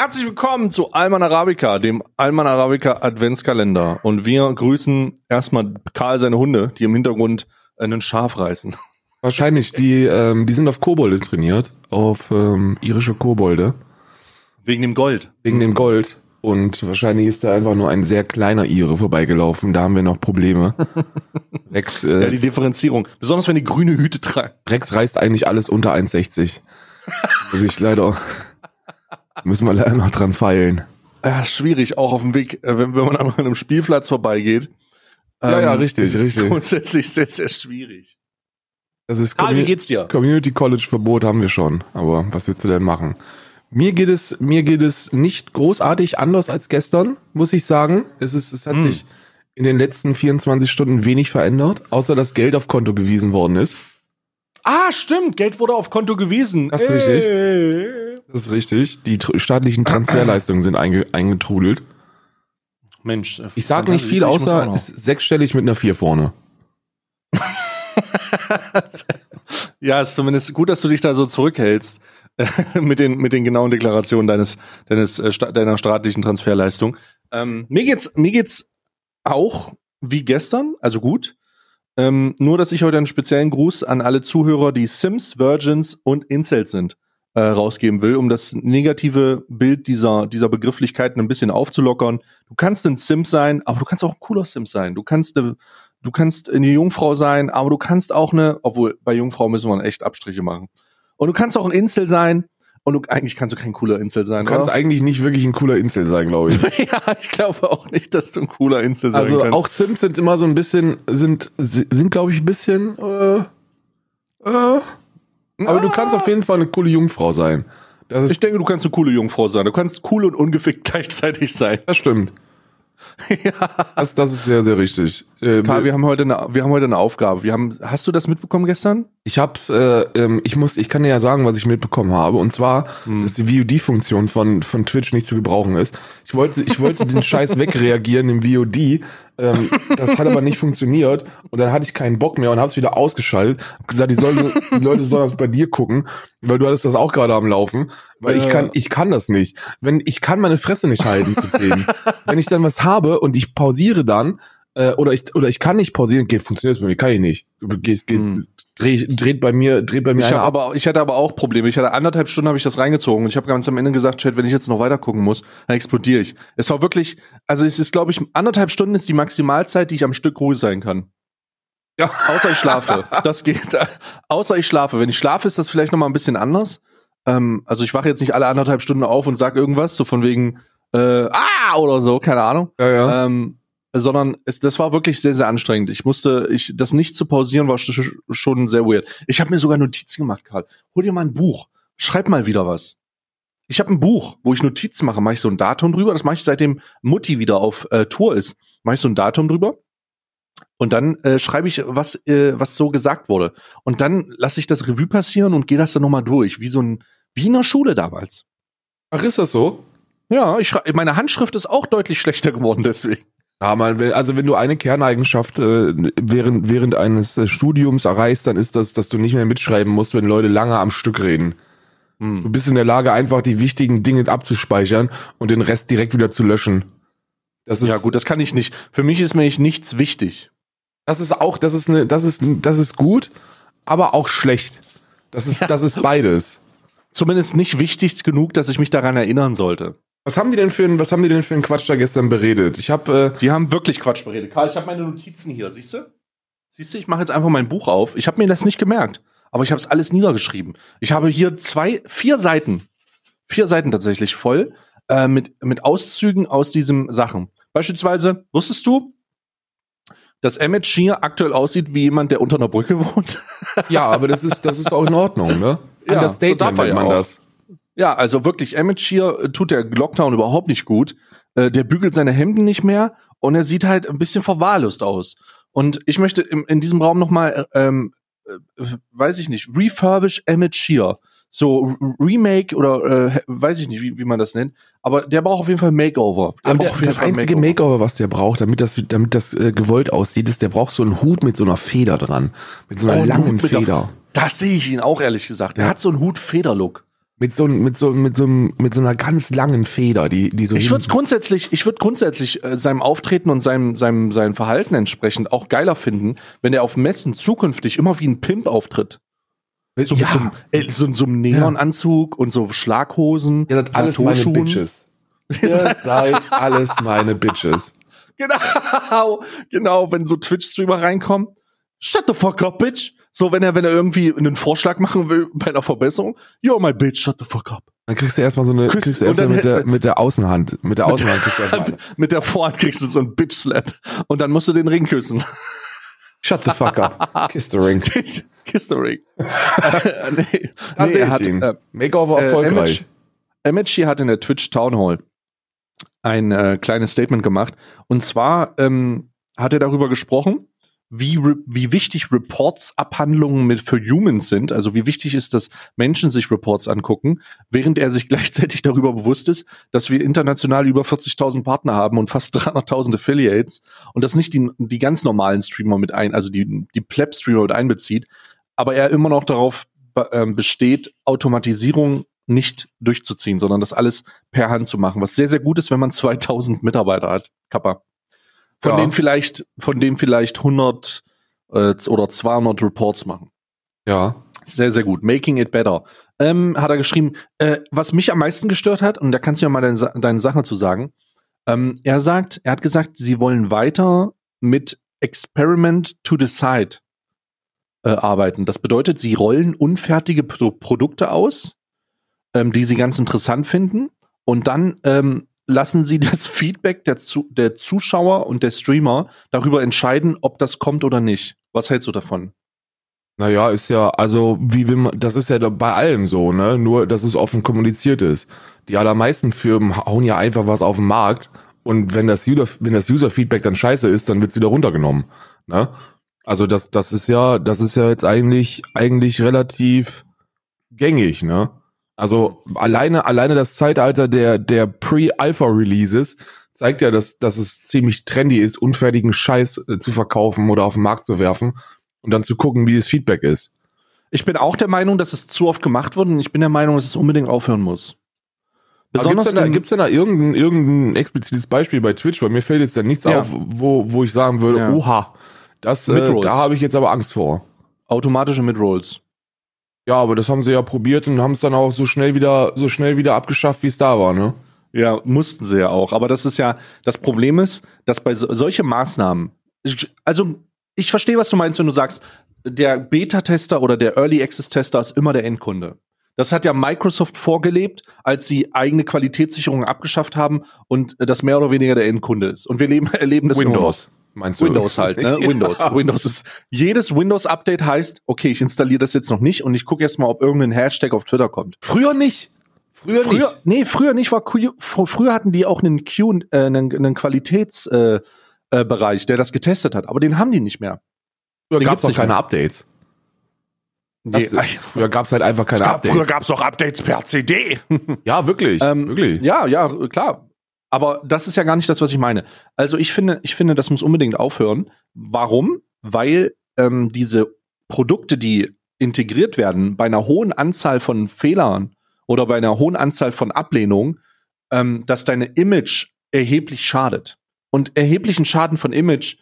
Herzlich willkommen zu Alman Arabica, dem Alman Arabica Adventskalender. Und wir grüßen erstmal Karl seine Hunde, die im Hintergrund einen Schaf reißen. Wahrscheinlich, die, ähm, die sind auf Kobolde trainiert, auf ähm, irische Kobolde, Wegen dem Gold. wegen dem Gold. Und wahrscheinlich ist da einfach nur ein sehr kleiner Ire vorbeigelaufen. Da haben wir noch Probleme. Rex, Ja, äh, die Differenzierung. Besonders wenn die grüne Hüte tragen. Rex reißt eigentlich alles unter 1,60. Muss ich leider, müssen wir leider noch dran feilen. Ja, schwierig, auch auf dem Weg, äh, wenn, wenn man an einem Spielplatz vorbeigeht. Ja, ja, Ähm, richtig, ist richtig. Grundsätzlich sehr, sehr schwierig. Das ist Karl, wie Commu- geht's dir? Community College Verbot haben wir schon. Aber was willst du denn machen? Mir geht es, mir geht es nicht großartig anders als gestern, muss ich sagen. Es ist, es hat Hm. sich in den letzten 24 Stunden wenig verändert, außer dass Geld auf Konto gewiesen worden ist. Ah, stimmt, Geld wurde auf Konto gewiesen. Das ist richtig. Das ist richtig. Die staatlichen Transferleistungen sind einge eingetrudelt. Mensch. äh, Ich sag nicht viel, außer sechsstellig mit einer 4 vorne. Ja, ist zumindest gut, dass du dich da so zurückhältst äh, mit den mit den genauen Deklarationen deines deines äh, deiner staatlichen Transferleistung. Ähm, mir geht's mir geht's auch wie gestern, also gut. Ähm, nur, dass ich heute einen speziellen Gruß an alle Zuhörer, die Sims, Virgins und Incels sind, äh, rausgeben will, um das negative Bild dieser dieser Begrifflichkeiten ein bisschen aufzulockern. Du kannst ein Sim sein, aber du kannst auch ein cooler Sim sein. Du kannst eine Du kannst eine Jungfrau sein, aber du kannst auch eine, obwohl bei Jungfrau müssen wir echt Abstriche machen. Und du kannst auch ein Insel sein. Und du, eigentlich kannst du kein cooler Insel sein. Du kannst oder? eigentlich nicht wirklich ein cooler Insel sein, glaube ich. ja, ich glaube auch nicht, dass du ein cooler Insel sein Also kannst. auch Sims sind immer so ein bisschen, sind, sind glaube ich ein bisschen, äh, äh, aber du kannst auf jeden Fall eine coole Jungfrau sein. Ich denke, du kannst eine coole Jungfrau sein. Du kannst cool und ungefickt gleichzeitig sein. das stimmt. ja. Das, das ist sehr, sehr richtig. Äh, Karl, wir haben heute eine, wir haben heute eine Aufgabe. Wir haben, hast du das mitbekommen gestern? Ich hab's, äh, ähm, ich muss, ich kann dir ja sagen, was ich mitbekommen habe. Und zwar, Hm. dass die VOD-Funktion von, von Twitch nicht zu gebrauchen ist. Ich wollte, ich wollte den Scheiß wegreagieren im VOD. Ähm, das hat aber nicht funktioniert. Und dann hatte ich keinen Bock mehr und hab's wieder ausgeschaltet. Hab gesagt, die, sollen, die Leute sollen das bei dir gucken, weil du hattest das auch gerade am Laufen. Weil ich kann, ich kann das nicht. Wenn, ich kann meine Fresse nicht halten zu Themen. Wenn ich dann was habe und ich pausiere dann, äh, oder ich, oder ich kann nicht pausieren, geht, funktioniert es bei mir, kann ich nicht. Geht, geht, Hm. Dreh, dreht bei mir, dreht bei mir Ich, hab ab. aber, ich hatte aber auch Probleme. Ich hatte anderthalb Stunden habe ich das reingezogen und ich habe ganz am Ende gesagt, Chat, wenn ich jetzt noch weiter gucken muss, dann explodiere ich. Es war wirklich, also es ist, glaube ich, anderthalb Stunden ist die Maximalzeit, die ich am Stück ruhig sein kann. Ja. Außer ich schlafe. Das geht. Außer ich schlafe. Wenn ich schlafe, ist das vielleicht noch mal ein bisschen anders. Ähm, also ich wache jetzt nicht alle anderthalb Stunden auf und sag irgendwas, so von wegen äh, ah oder so, keine Ahnung. Ja, ja. Ähm, sondern es, das war wirklich sehr, sehr anstrengend. Ich musste, ich, das nicht zu pausieren war sch sch- schon sehr weird. Ich habe mir sogar Notizen gemacht, Karl. Hol dir mal ein Buch. Schreib mal wieder was. Ich habe ein Buch, wo ich Notizen mache. Mache ich so ein Datum drüber. Das mache ich seitdem Mutti wieder auf äh, Tour ist. Mache ich so ein Datum drüber. Und dann äh, schreibe ich, was, äh, was so gesagt wurde. Und dann lasse ich das Revue passieren und gehe das dann nochmal durch. Wie so ein, wie in der Schule damals. Ach, ist das so? Ja, ich meine Handschrift ist auch deutlich schlechter geworden deswegen. Ja, man, also wenn du eine Kerneigenschaft äh, während, während eines äh, Studiums erreichst, dann ist das, dass du nicht mehr mitschreiben musst, wenn Leute lange am Stück reden. Du Hm. bist in der Lage, einfach die wichtigen Dinge abzuspeichern und den Rest direkt wieder zu löschen. Das ist, Ja, gut, das kann ich nicht. Für mich ist nämlich nichts wichtig. Das ist auch, das ist eine, das ist, das ist gut, aber auch schlecht. Das ist, das ist beides. Zumindest nicht wichtig genug, dass ich mich daran erinnern sollte. Was haben die denn für ein, was haben die denn für einen Quatsch da gestern beredet? Ich habe, äh, Die haben wirklich Quatsch beredet. Karl, ich habe meine Notizen hier, siehst du? Siehst du, ich mache jetzt einfach mein Buch auf. Ich habe mir das nicht gemerkt, aber ich habe es alles niedergeschrieben. Ich habe hier zwei, vier Seiten, vier Seiten tatsächlich voll äh, mit mit Auszügen aus diesem Sachen. Beispielsweise wusstest du, dass Emmett Shear aktuell aussieht wie jemand, der unter einer Brücke wohnt? ja, aber das ist, das ist auch in Ordnung, ne? Ja, so Understatement er nennt man auch. das. Ja, also wirklich, Emmett Shear äh, tut der Lockdown überhaupt nicht gut. Äh, der bügelt seine Hemden nicht mehr und er sieht halt ein bisschen verwahrlost aus. Und ich möchte im, in diesem Raum noch mal, äh, ähm, äh, weiß ich nicht, refurbish Emmett Shear. So Remake oder äh, weiß ich nicht, wie, wie man das nennt. Aber der braucht auf jeden Fall Makeover. Der Aber der, auf das Fall einzige Makeover, was der braucht, damit das, damit das äh, gewollt aussieht, ist, der braucht so einen Hut mit so einer Feder dran. Mit so einer Oh, langen der- Feder. Das sehe ich ihn auch ehrlich gesagt. Er Ja. hat so einen Hut-Feder-Look. Mit so, mit so, mit so, mit so einer ganz langen Feder, die, die so. Ich würde grundsätzlich, ich würde grundsätzlich äh, seinem Auftreten und seinem, seinem, seinem Verhalten entsprechend auch geiler finden, wenn er auf Messen zukünftig immer wie ein Pimp auftritt. So ja, mit so einem, äh, so, so einem Neonanzug und so Schlaghosen. ihr seid alles meine. Bitches. Ihr seid alles meine Bitches. Genau, genau, wenn so Twitch-Streamer reinkommen. Shut the fuck up, bitch. So, wenn er, wenn er irgendwie einen Vorschlag machen will bei einer Verbesserung. You're my bitch, shut the fuck up. Dann kriegst du erstmal so eine, Küsst- kriegst du erstmal mit der, mit der Außenhand, mit der Außenhand kriegst du erstmal. Mit der Vorhand kriegst du so einen Bitch-Slap. Und dann musst du den Ring küssen. Shut the fuck up. Kiss the ring. Kiss the ring. äh, nee, Da nee, er hat, äh, Makeover äh, erfolgreich. Amici hat in der Twitch Town Hall ein äh, kleines Statement gemacht. Und zwar ähm, hat er darüber gesprochen, wie, wie wichtig Reports-Abhandlungen mit für Humans sind. Also wie wichtig ist, dass Menschen sich Reports angucken, während er sich gleichzeitig darüber bewusst ist, dass wir international über 40.000 Partner haben und fast 300.000 Affiliates und das nicht die, die ganz normalen Streamer mit ein, also die, die Pleb-Streamer mit einbezieht. Aber er immer noch darauf ähm, besteht, Automatisierung nicht durchzuziehen, sondern das alles per Hand zu machen, was sehr, sehr gut ist, wenn man 2000 Mitarbeiter hat. Kappa. Von Ja. denen vielleicht, von denen vielleicht 100 äh, oder 200 Reports machen. Ja. Sehr, sehr gut. Making it better. Ähm, hat er geschrieben, äh, was mich am meisten gestört hat, und da kannst du ja mal deine, deine Sache zu sagen. Ähm, er sagt, er hat gesagt, sie wollen weiter mit Experiment to Decide äh, arbeiten. Das bedeutet, sie rollen unfertige Pro Produkte aus, ähm, die sie ganz interessant finden, und dann ähm, lassen sie das Feedback der, Zu der Zuschauer und der Streamer darüber entscheiden, ob das kommt oder nicht. Was hältst du davon? Naja, ist ja, also, wie will man, das ist ja bei allem so, ne? Nur, dass es offen kommuniziert ist. Die allermeisten Firmen hauen ja einfach was auf den Markt und wenn das User, wenn das User-Feedback dann scheiße ist, dann wird's wieder runtergenommen, ne? Also, das, das ist ja, das ist ja jetzt eigentlich, eigentlich relativ gängig, ne? Also, alleine, alleine das Zeitalter der, der Pre-Alpha-Releases zeigt ja, dass, dass es ziemlich trendy ist, unfertigen Scheiß äh, zu verkaufen oder auf den Markt zu werfen und dann zu gucken, wie das Feedback ist. Ich bin auch der Meinung, dass es zu oft gemacht wird und ich bin der Meinung, dass es unbedingt aufhören muss. Besonders Besonders gibt es denn, da- gibt's denn da irgendein, irgendein explizites Beispiel bei Twitch? Weil mir fällt jetzt da nichts Ja. auf, wo, wo ich sagen würde, Ja. oha, das, äh, da habe ich jetzt aber Angst vor. automatische Midrolls. Ja, aber das haben sie ja probiert und haben es dann auch so schnell wieder, so schnell wieder abgeschafft, wie es da war, ne? Ja, mussten sie ja auch. Aber das ist ja, das Problem ist, dass bei so, solche Maßnahmen, also ich verstehe, was du meinst, wenn du sagst, der Beta-Tester oder der Early Access-Tester ist immer der Endkunde. Das hat ja Microsoft vorgelebt, als sie eigene Qualitätssicherungen abgeschafft haben und das mehr oder weniger der Endkunde ist. Und wir leben, erleben das. Windows, meinst du? Windows halt, ne? Windows. Ja. Windows ist, jedes Windows-Update heißt, okay, ich installiere das jetzt noch nicht und ich gucke erst mal, ob irgendein Hashtag auf Twitter kommt. Früher nicht. Früher, Früher, nicht. nee, früher nicht war Q, früher hatten die auch einen Q, äh, einen, einen Qualitätsbereich, äh, äh, der das getestet hat, aber den haben die nicht mehr. Früher gab es nicht keine mehr. Updates. Das, Nee, früher gab es halt einfach keine Updates. gab es auch Updates per CD. ja, wirklich. Ähm, wirklich. Ja, ja, klar. Aber das ist ja gar nicht das, was ich meine. Also ich finde, ich finde, das muss unbedingt aufhören. Warum? Weil ähm, diese Produkte, die integriert werden, bei einer hohen Anzahl von Fehlern oder bei einer hohen Anzahl von Ablehnungen, ähm, dass deine Image erheblich schadet. Und erheblichen Schaden von Image,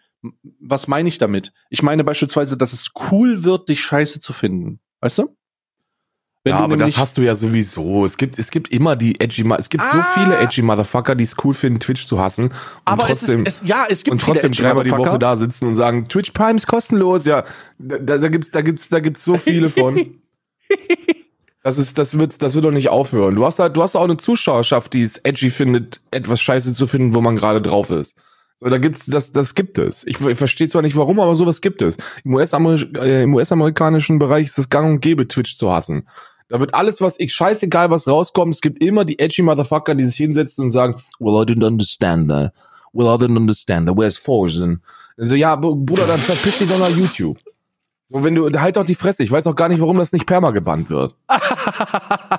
was meine ich damit? Ich meine beispielsweise, dass es cool wird, dich scheiße zu finden. Weißt du? Wenn ja, aber das hast du ja sowieso. Es gibt, es gibt immer die edgy, es gibt so Ah. viele edgy Motherfucker, die es cool finden, Twitch zu hassen. Aber trotzdem, es ist, es, ja, es gibt und trotzdem dreimal die Woche da sitzen und sagen, Twitch Prime ist kostenlos. Ja, da, da gibt's, da gibt's, da gibt's so viele von. Das ist, das wird, das wird doch nicht aufhören. Du hast halt, du hast auch eine Zuschauerschaft, die es edgy findet, etwas Scheiße zu finden, wo man gerade drauf ist. So, da gibt's, das, das gibt es. Ich, ich verstehe zwar nicht warum, aber sowas gibt es. Im äh, US-amerikanischen Bereich ist es gang und gäbe, Twitch zu hassen. Da wird alles, was ich, scheißegal, was rauskommt, es gibt immer die edgy Motherfucker, die sich hinsetzen und sagen, well, I didn't understand that. Well, I didn't understand that. Where's Forsen? Also, ja, Br- Bruder, dann verpiss dich doch nach YouTube. So, wenn du, halt doch die Fresse. Ich weiß auch gar nicht, warum das nicht perma gebannt wird.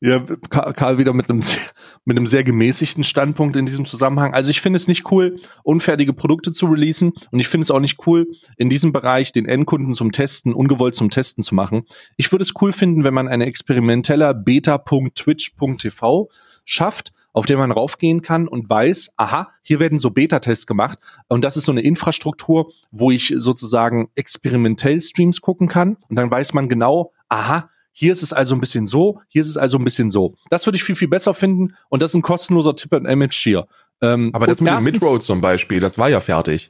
Ja, Ka- Karl wieder mit einem sehr, mit einem sehr gemäßigten Standpunkt in diesem Zusammenhang. Also ich finde es nicht cool, unfertige Produkte zu releasen und ich finde es auch nicht cool, in diesem Bereich den Endkunden zum Testen, ungewollt zum Testen zu machen. Ich würde es cool finden, wenn man eine experimenteller beta.twitch.tv schafft, auf der man raufgehen kann und weiß, aha, hier werden so Beta-Tests gemacht und das ist so eine Infrastruktur, wo ich sozusagen experimentell Streams gucken kann und dann weiß man genau, aha, hier ist es also ein bisschen so, hier ist es also ein bisschen so. Das würde ich viel, viel besser finden und das ist ein kostenloser Tipp und Image hier. Ähm, Aber das mit dem Midroad zum Beispiel, das war ja fertig.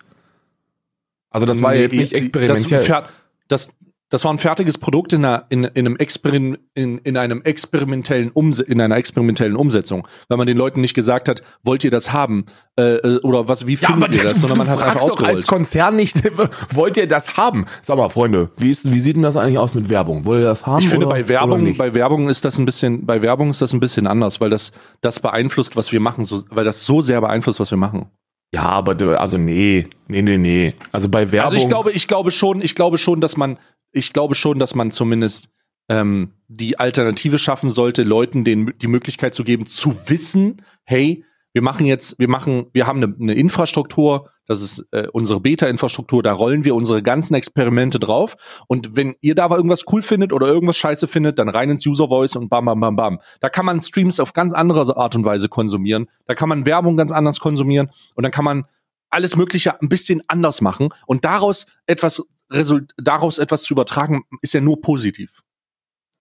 Also das war nee, ja jetzt nicht experimentell. Das, das, das war ein fertiges Produkt in, einer, in, in, einem, Experim, in, in einem experimentellen Umse in einer experimentellen Umsetzung, weil man den Leuten nicht gesagt hat, wollt ihr das haben äh, äh oder was wie ja, findet ihr das, sondern man hat es einfach ausgerollt. als Konzern nicht, wollt ihr das haben? Sag mal, Freunde, wie ist wie sieht denn das eigentlich aus mit Werbung? Wollt ihr das haben? Ich finde oder, bei Werbung bei Werbung ist das ein bisschen bei Werbung ist das ein bisschen anders, weil das das beeinflusst, was wir machen, so, weil das so sehr beeinflusst, was wir machen. Ja, aber also nee, nee, nee, nee. Also bei Werbung. Also ich glaube, ich glaube schon, ich glaube schon, dass man ich glaube schon, dass man zumindest ähm, die Alternative schaffen sollte, Leuten den, die Möglichkeit zu geben, zu wissen, hey, wir machen jetzt, wir machen, wir haben eine, eine Infrastruktur, das ist äh, unsere Beta-Infrastruktur, da rollen wir unsere ganzen Experimente drauf. Und wenn ihr da aber irgendwas cool findet oder irgendwas scheiße findet, dann rein ins User Voice und bam, bam, bam, bam. Da kann man Streams auf ganz andere Art und Weise konsumieren. Da kann man Werbung ganz anders konsumieren und dann kann man alles Mögliche ein bisschen anders machen und daraus etwas Result daraus etwas zu übertragen, ist ja nur positiv.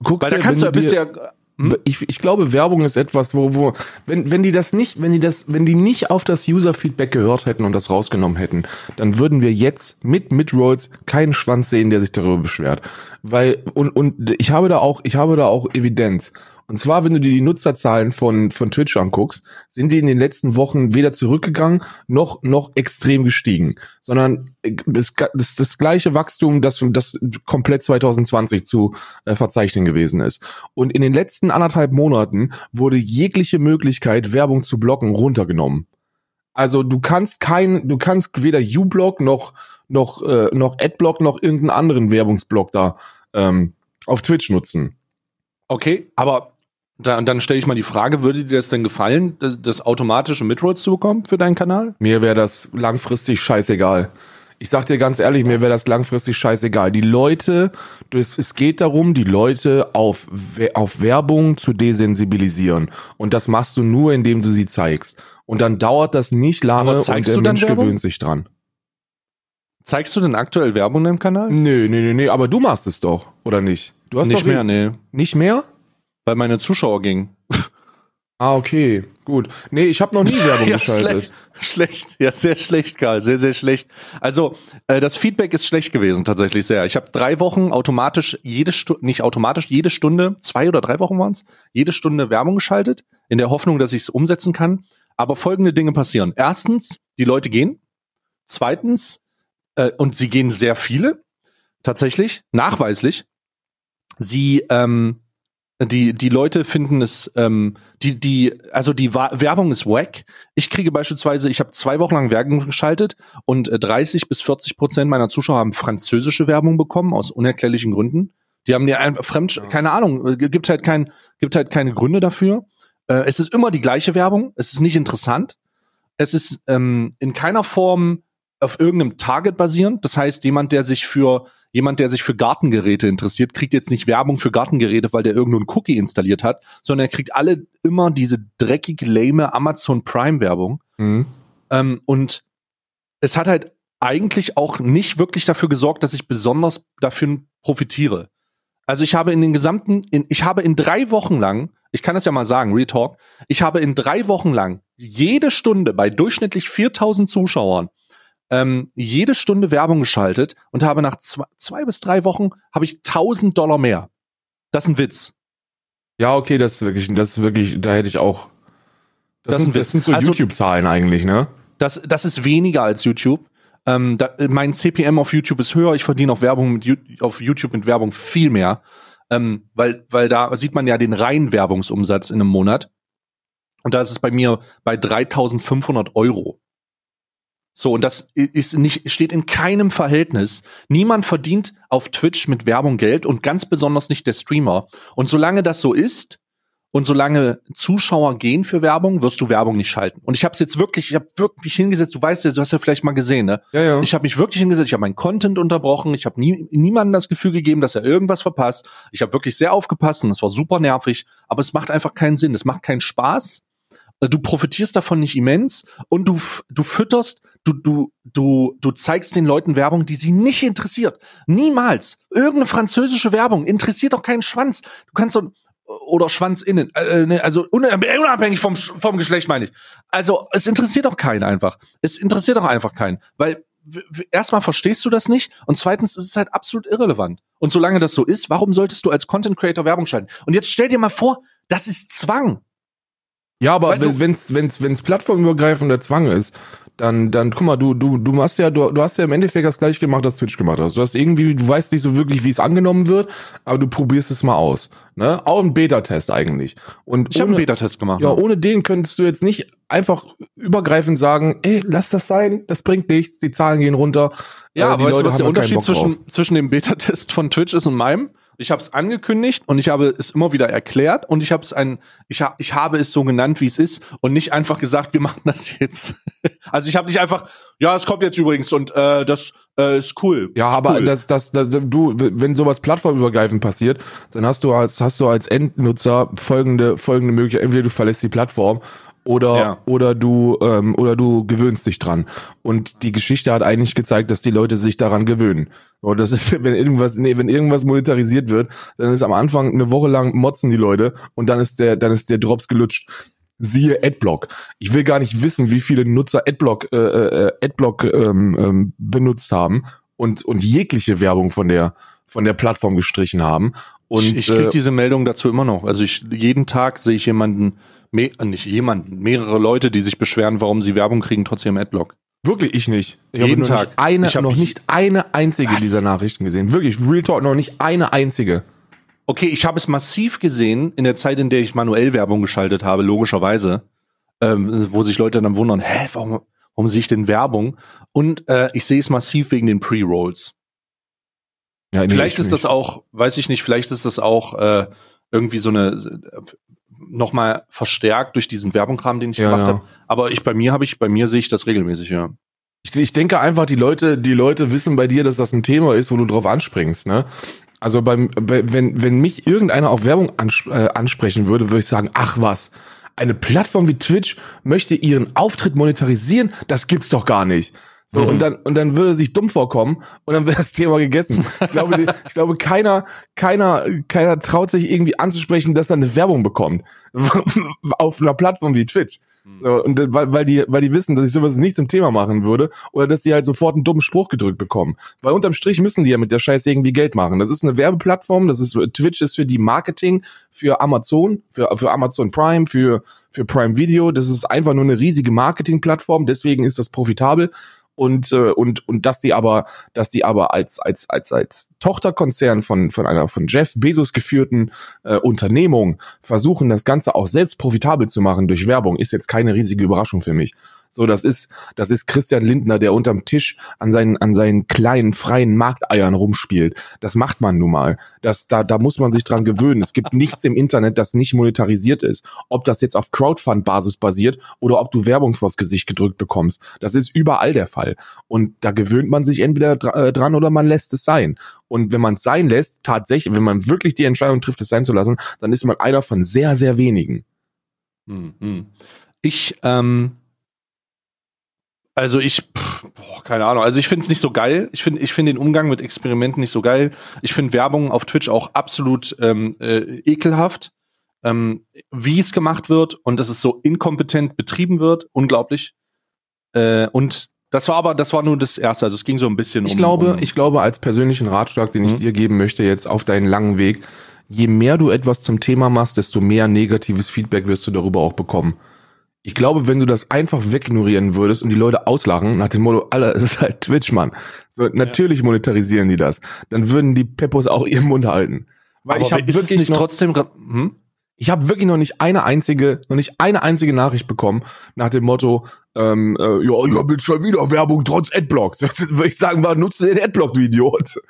Guckst Weil da kannst du, du bist ja hm? Ich, ich glaube, Werbung ist etwas, wo, wo, wenn, wenn die das nicht, wenn die das, wenn die nicht auf das User-Feedback gehört hätten und das rausgenommen hätten, dann würden wir jetzt mit Midrolls keinen Schwanz sehen, der sich darüber beschwert. Weil, und, und ich habe da auch, ich habe da auch Evidenz. Und zwar, wenn du dir die Nutzerzahlen von, von Twitch anguckst, sind die in den letzten Wochen weder zurückgegangen noch, noch extrem gestiegen, sondern das, das, das gleiche Wachstum, das, das komplett 2020 zu äh, verzeichnen gewesen ist. Und in den letzten anderthalb Monaten wurde jegliche Möglichkeit, Werbung zu blocken, runtergenommen. Also du kannst kein, du kannst weder U-Block noch, noch, äh, noch Adblock noch irgendeinen anderen Werbungsblock da ähm, auf Twitch nutzen. Okay, aber da, dann stelle ich mal die Frage, würde dir das denn gefallen, das, das automatische Midrolls zu bekommen für deinen Kanal? Mir wäre das langfristig scheißegal. Ich sag dir ganz ehrlich, mir wäre das langfristig scheißegal. Die Leute, es geht darum, die Leute auf, auf Werbung zu desensibilisieren. Und das machst du nur, indem du sie zeigst. Und dann dauert das nicht lange und der Mensch Werbung? gewöhnt sich dran. Zeigst du denn aktuell Werbung im Kanal? Nö, nö, nö, nö, aber du machst es doch, oder nicht? Du hast nicht doch mehr, nee. Nicht mehr? Weil meine Zuschauer gingen. Ah, okay, gut. Nee, ich habe noch nie Werbung ja, geschaltet. Schlecht, schlecht, ja, sehr schlecht, Karl, sehr, sehr schlecht. Also, äh, das Feedback ist schlecht gewesen, tatsächlich sehr. Ich habe drei Wochen automatisch jede Stunde, nicht automatisch, jede Stunde, zwei oder drei Wochen waren's, jede Stunde Werbung geschaltet, in der Hoffnung, dass ich es umsetzen kann. Aber folgende Dinge passieren. Erstens, die Leute gehen. Zweitens, äh, und sie gehen sehr viele, tatsächlich, nachweislich. Sie ähm, die, die Leute finden es, ähm, die, die, also die Werbung ist wack. Ich kriege beispielsweise, ich habe zwei Wochen lang Werbung geschaltet und 30 äh, bis 40 Prozent meiner Zuschauer haben französische Werbung bekommen, aus unerklärlichen Gründen. Die haben dir einfach fremd, keine Ahnung, äh, gibt halt kein, gibt halt keine Gründe dafür. Äh, es ist immer die gleiche Werbung, es ist nicht interessant. Es ist ähm, in keiner Form auf irgendeinem Target basierend. Das heißt, jemand, der sich für jemand, der sich für Gartengeräte interessiert, kriegt jetzt nicht Werbung für Gartengeräte, weil der irgendeinen Cookie installiert hat, sondern er kriegt alle immer diese dreckig lame Amazon Prime Werbung. Mhm. Ähm, und es hat halt eigentlich auch nicht wirklich dafür gesorgt, dass ich besonders dafür profitiere. Also ich habe in den gesamten, in, ich habe in drei Wochen lang, ich kann das ja mal sagen, Retalk, ich habe in drei Wochen lang jede Stunde bei durchschnittlich 4000 Zuschauern ähm, jede Stunde Werbung geschaltet und habe nach zwei, zwei bis drei Wochen habe ich 1000 Dollar mehr. Das ist ein Witz. Ja, okay, das ist wirklich, das ist wirklich, da hätte ich auch. Das, das sind, das sind so also, YouTube-Zahlen eigentlich, ne? Das, das ist weniger als YouTube. Ähm, da, mein CPM auf YouTube ist höher. Ich verdiene auf Werbung mit, auf YouTube mit Werbung viel mehr, ähm, weil, weil da sieht man ja den reinen Werbungsumsatz in einem Monat. Und da ist es bei mir bei 3.500 Euro. So, und das ist nicht, steht in keinem Verhältnis. Niemand verdient auf Twitch mit Werbung Geld und ganz besonders nicht der Streamer. Und solange das so ist Und solange Zuschauer gehen für Werbung, wirst du Werbung nicht schalten. Und ich habe es jetzt wirklich, ich habe wirklich hingesetzt, du weißt ja, du hast ja vielleicht mal gesehen, ne? Ja, ja. Ich habe mich wirklich hingesetzt, ich habe meinen Content unterbrochen, ich habe nie, niemandem das Gefühl gegeben, dass er irgendwas verpasst. Ich habe wirklich sehr aufgepasst und es war super nervig, aber es macht einfach keinen Sinn, es macht keinen Spaß. Du profitierst davon nicht immens und du, du fütterst, du, du, du, du zeigst den Leuten Werbung, die sie nicht interessiert. Niemals. Irgendeine französische Werbung interessiert doch keinen Schwanz. Du kannst so, oder Schwanz innen, äh, ne, also unabhängig vom, vom Geschlecht meine ich. Also es interessiert doch keinen einfach. Es interessiert doch einfach keinen, weil erstmal verstehst du das nicht und zweitens ist es halt absolut irrelevant. Und solange das so ist, warum solltest du als Content Creator Werbung schalten? Und jetzt stell dir mal vor, das ist Zwang. Ja, aber wenn es wenn's, wenn's plattformübergreifender Zwang ist, dann, dann, guck mal, du, du, du machst ja, du, du hast ja im Endeffekt das gleiche gemacht, was Twitch gemacht hast. Du hast irgendwie, du weißt nicht so wirklich, wie es angenommen wird, aber du probierst es mal aus. Ne? Auch ein Beta-Test eigentlich. Und ich habe einen Beta-Test gemacht. Ja, ohne den könntest du jetzt nicht einfach übergreifend sagen, ey, lass das sein, das bringt nichts, die Zahlen gehen runter. Ja, äh, aber weißt du, was der Unterschied zwischen, zwischen dem Beta-Test von Twitch ist und meinem? Ich habe es angekündigt und ich habe es immer wieder erklärt und ich habe es ein, ich, ha, ich habe es so genannt, wie es ist und nicht einfach gesagt, wir machen das jetzt. also ich habe nicht einfach, ja, es kommt jetzt übrigens und äh, das äh, ist cool. Ja, ist aber cool. das, das, das, du, wenn sowas plattformübergreifend passiert, dann hast du als, hast du als Endnutzer folgende, folgende Möglichkeit. Entweder du verlässt die Plattform oder ja. oder du ähm, oder du gewöhnst dich dran. Und die Geschichte hat eigentlich gezeigt, dass die Leute sich daran gewöhnen. Und das ist, wenn irgendwas, nee, wenn irgendwas monetarisiert wird, dann ist am Anfang eine Woche lang motzen die Leute und dann ist der, dann ist der Drops gelutscht. Siehe Adblock. Ich will gar nicht wissen, wie viele Nutzer Adblock, äh, äh, Adblock ähm, ähm, benutzt haben und und jegliche Werbung von der von der Plattform gestrichen haben. Und ich, ich krieg äh, diese Meldung dazu immer noch. Also ich jeden Tag sehe ich jemanden me nicht jemanden, mehrere Leute, die sich beschweren, warum sie Werbung kriegen, trotzdem Adblock. Wirklich, ich nicht. Ich Jeden habe Tag. Nicht eine, ich hab noch nicht eine einzige Was? dieser Nachrichten gesehen. Wirklich, Real Talk, noch nicht eine einzige. Okay, ich habe es massiv gesehen in der Zeit, in der ich manuell Werbung geschaltet habe, logischerweise, ähm, wo sich Leute dann wundern, hä, warum, warum sehe ich denn Werbung? Und äh, ich sehe es massiv wegen den Pre-Rolls. Ja, nee, vielleicht ist das auch, weiß ich nicht, vielleicht ist das auch äh, irgendwie so eine noch mal verstärkt durch diesen Werbungkram, den ich ja, gemacht ja. habe. Aber ich bei mir habe ich, bei mir sehe ich das regelmäßig, ja. Ich, ich denke einfach, die Leute, die Leute wissen bei dir, dass das ein Thema ist, wo du drauf anspringst, ne? Also beim, wenn, wenn mich irgendeiner auf Werbung ans, äh, ansprechen würde, würde ich sagen, ach was, eine Plattform wie Twitch möchte ihren Auftritt monetarisieren, das gibt's doch gar nicht. So, mhm. und dann, und dann würde sich dumm vorkommen und dann wäre das Thema gegessen. Ich glaube, ich glaube, keiner, keiner, keiner traut sich irgendwie anzusprechen, dass er eine Werbung bekommt. Auf einer Plattform wie Twitch. Mhm. So, und weil, weil die, weil die wissen, dass ich sowas nicht zum Thema machen würde, oder dass die halt sofort einen dummen Spruch gedrückt bekommen. Weil unterm Strich müssen die ja mit der Scheiße irgendwie Geld machen. Das ist eine Werbeplattform, das ist, Twitch ist für die Marketing, für Amazon, für, für Amazon Prime, für, für Prime Video. Das ist einfach nur eine riesige Marketingplattform, deswegen ist das profitabel und äh, und und dass die aber dass die aber als als als als Tochterkonzern von von einer von Jeff Bezos geführten äh, Unternehmung versuchen das ganze auch selbst profitabel zu machen durch Werbung ist jetzt keine riesige Überraschung für mich. So, das ist, das ist Christian Lindner, der unterm Tisch an seinen, an seinen kleinen, freien Markteiern rumspielt. Das macht man nun mal. Das, da, da muss man sich dran gewöhnen. Es gibt nichts im Internet, das nicht monetarisiert ist. Ob das jetzt auf Crowdfund-Basis basiert oder ob du Werbung vors Gesicht gedrückt bekommst. Das ist überall der Fall. Und da gewöhnt man sich entweder äh, dran oder man lässt es sein. Und wenn man es sein lässt, tatsächlich, wenn man wirklich die Entscheidung trifft, es sein zu lassen, dann ist man einer von sehr, sehr wenigen. Hm, hm. Ich, ähm, also ich, pff, boah, keine Ahnung. Also ich finde es nicht so geil. Ich finde ich finde den Umgang mit Experimenten nicht so geil. Ich finde Werbung auf Twitch auch absolut ähm, äh, ekelhaft. Ähm, wie es gemacht wird und dass es so inkompetent betrieben wird, unglaublich. Äh, und das war aber, das war nur das erste. Also es ging so ein bisschen ich um. Glaube, um ich glaube, als persönlichen Ratschlag, den ich mhm. dir geben möchte, jetzt auf deinen langen Weg, je mehr du etwas zum Thema machst, desto mehr negatives Feedback wirst du darüber auch bekommen. Ich glaube, wenn du das einfach wegignorieren würdest und die Leute auslachen, nach dem Motto, Alter, es ist halt Twitch, Mann. So, natürlich ja. monetarisieren die das. Dann würden die Peppos auch ihren Mund halten. Weil Aber ich habe wirklich nicht noch, trotzdem, hm? ich habe wirklich noch nicht eine einzige, noch nicht eine einzige Nachricht bekommen nach dem Motto, ähm, äh, ja, ich habe jetzt schon wieder Werbung trotz Adblocks. Würde ich sagen, war nutze den Adblock, du Idiot.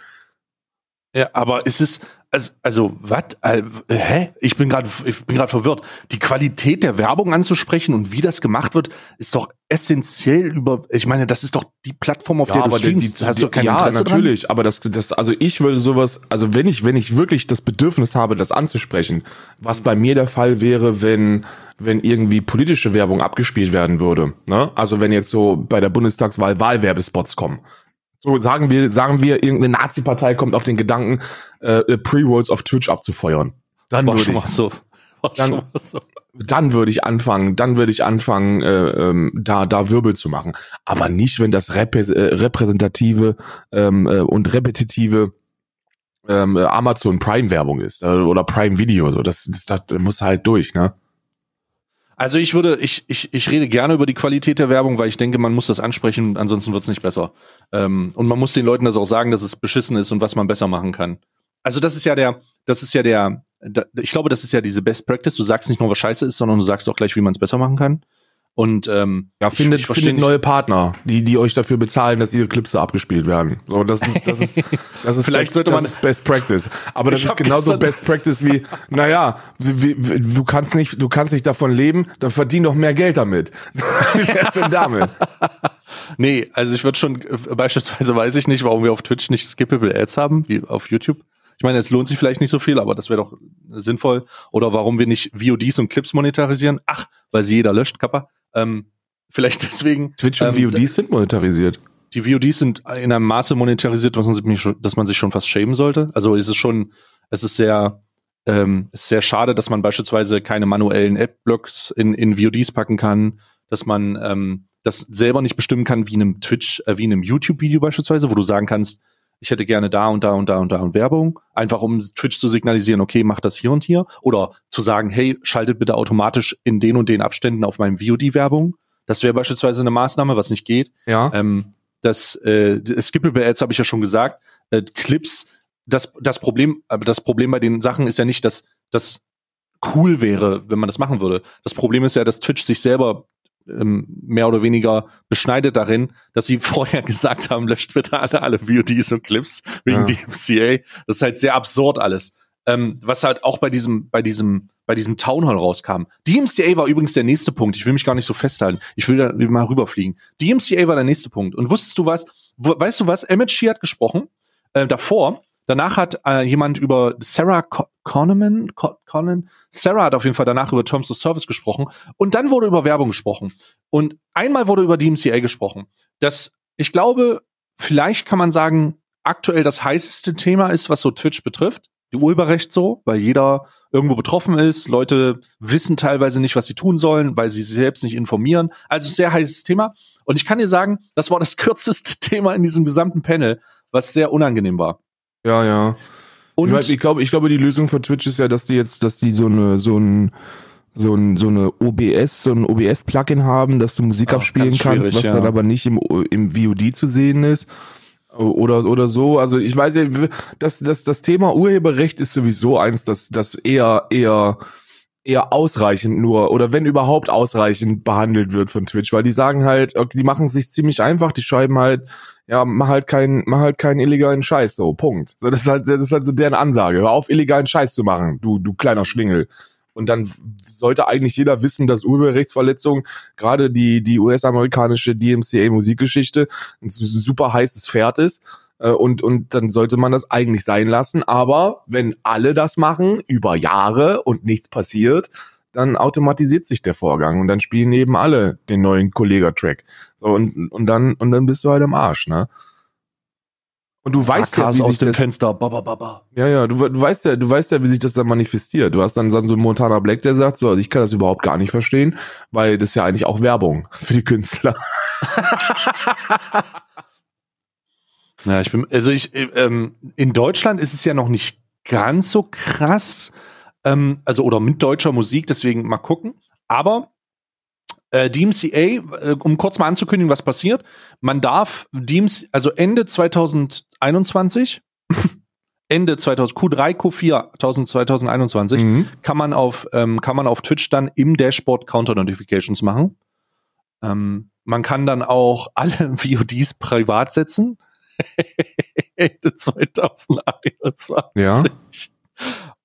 Ja, aber ist es also, also was? Äh, hä? Ich bin gerade ich bin gerade verwirrt. Die Qualität der Werbung anzusprechen und wie das gemacht wird, ist doch essentiell über ich meine, das ist doch die Plattform auf Ja, der du streamst. die, Hast du kein ja, Interesse natürlich, aber das, das, also ich würde sowas, also wenn ich, wenn ich wirklich das Bedürfnis habe, das anzusprechen, was bei mir der Fall wäre, wenn, wenn irgendwie politische Werbung abgespielt werden würde, ne? Also wenn jetzt so bei der Bundestagswahl Wahlwerbespots kommen. So sagen wir, sagen wir, irgendeine Nazi-Partei kommt auf den Gedanken, äh, Pre-Rolls auf Twitch abzufeuern. Dann würde ich, mal so. Dann- so. dann würde ich anfangen, dann würde ich anfangen, äh, ähm, da, da Wirbel zu machen. Aber nicht, wenn das Reprä äh, repräsentative ähm, äh, und repetitive ähm, äh, Amazon Prime Werbung ist äh, oder Prime Video. So, das, das, das muss halt durch, ne? Also ich würde, ich, ich, ich rede gerne über die Qualität der Werbung, weil ich denke, man muss das ansprechen, ansonsten wird's nicht besser. Ähm, und man muss den Leuten das auch sagen, dass es beschissen ist und was man besser machen kann. Also das ist ja der, das ist ja der, da, ich glaube, das ist ja diese Best Practice. Du sagst nicht nur, was scheiße ist, sondern du sagst auch gleich, wie man es besser machen kann. Und ähm, Ja, ich- findet, ich versteh findet neue Partner, die, die euch dafür bezahlen, dass ihre Clips da abgespielt werden. So, das ist, das ist, das ist Vielleicht best, sollte das man- ist Best Practice. Aber das Ich ist genauso Best Practice wie, naja, wie, wie, du kannst nicht, du kannst nicht davon leben, dann verdien doch mehr Geld damit. Wie wär's denn damit? Nee, also ich würde schon, äh, beispielsweise weiß ich nicht, warum wir auf Twitch nicht skippable Ads haben, wie auf YouTube. Ich meine, es lohnt sich vielleicht nicht so viel, aber das wäre doch sinnvoll. Oder warum wir nicht VODs und Clips monetarisieren. Ach, weil sie jeder löscht, Kappa. Ähm, vielleicht deswegen. Twitch und ähm, VODs sind monetarisiert. Die VODs sind in einem Maße monetarisiert, dass man sich, schon- dass man sich schon fast schämen sollte. Also es ist schon, es ist sehr, ähm, es ist sehr schade, dass man beispielsweise keine manuellen Ad-Blocks in, in VODs packen kann, dass man ähm, das selber nicht bestimmen kann, wie in einem Twitch, äh, wie in einem YouTube-Video beispielsweise, wo du sagen kannst, ich hätte gerne da und da und da und da und Werbung, einfach um Twitch zu signalisieren, okay, mach das hier und hier. Oder zu sagen, hey, schaltet bitte automatisch in den und den Abständen auf meinem VOD Werbung. Das wäre beispielsweise eine Maßnahme, was nicht geht. Ja. Ähm, das äh, Skippable Ads habe ich ja schon gesagt. Äh, Clips, das, das Problem, aber das Problem bei den Sachen ist ja nicht, dass das cool wäre, wenn man das machen würde. Das Problem ist ja, dass Twitch sich selber ähm, mehr oder weniger beschneidet darin, dass sie vorher gesagt haben, löscht bitte alle, alle VODs und Clips wegen Ja. DMCA. Das ist halt sehr absurd alles. Ähm, was halt auch bei diesem, bei diesem, bei diesem Town Hall rauskam. DMCA war übrigens der nächste Punkt. Ich will mich gar nicht so festhalten. Ich will da mal rüberfliegen. DMCA war der nächste Punkt. Und wusstest du was? Weißt du was? MSG hat gesprochen. Äh, davor. Danach hat äh, jemand über Sarah Co Conneman, Co Conan, Sarah hat auf jeden Fall danach über Terms of Service gesprochen. Und dann wurde über Werbung gesprochen. Und einmal wurde über DMCA gesprochen. Das, ich glaube, vielleicht kann man sagen, aktuell das heißeste Thema ist, was so Twitch betrifft. Die Urheberrecht so, weil jeder irgendwo betroffen ist. Leute wissen teilweise nicht, was sie tun sollen, weil sie sich selbst nicht informieren. Also sehr heißes Thema. Und ich kann dir sagen, das war das kürzeste Thema in diesem gesamten Panel, was sehr unangenehm war. Ja, ja. Und ich, glaube, ich glaube, die Lösung für Twitch ist ja, dass die jetzt, dass die so eine, so ein, so ein, so eine OBS, so ein OBS-Plugin haben, dass du Musik Ah, abspielen kannst, was ja. dann aber nicht im, im VOD zu sehen ist. Oder, oder so. Also ich weiß ja, das, das, das Thema Urheberrecht ist sowieso eins, das, das eher, eher, eher ausreichend nur oder wenn überhaupt ausreichend behandelt wird von Twitch, weil die sagen halt, die machen es sich ziemlich einfach, die schreiben halt, ja, mach halt keinen, mach halt keinen illegalen Scheiß, so, Punkt. So, das ist halt, das ist halt so deren Ansage. Hör auf, illegalen Scheiß zu machen, du, du kleiner Schlingel. Und dann sollte eigentlich jeder wissen, dass Urheberrechtsverletzungen, gerade die, die US-amerikanische DMCA-Musikgeschichte, ein su- super heißes Pferd ist. Äh, Und, und dann sollte man das eigentlich sein lassen. Aber wenn alle das machen, über Jahre und nichts passiert, dann automatisiert sich der Vorgang und dann spielen eben alle den neuen Kollega-Track. So, und, und dann, und dann bist du halt am Arsch, ne? Und du weißt ja, wie aus sich dem das, Fenster. Ba, ba, ba, ba. ja, ja, du, du weißt ja, du weißt ja, wie sich das dann manifestiert. Du hast dann so einen Montana Black, der sagt, so, also ich kann das überhaupt gar nicht verstehen, weil das ist ja eigentlich auch Werbung für die Künstler. Ja, ich bin, also ich, äh, ähm, in Deutschland ist es ja noch nicht ganz so krass, ähm, also oder mit deutscher Musik, deswegen mal gucken. Aber äh, DMCA, äh, um kurz mal anzukündigen, was passiert, man darf DMC, also Ende 2021, Ende 2000, Q3, Q4 2021, Mhm. kann man auf ähm, kann man auf Twitch dann im Dashboard Counter Notifications machen. Ähm, man kann dann auch alle VODs privat setzen. Ende 2021. Ja.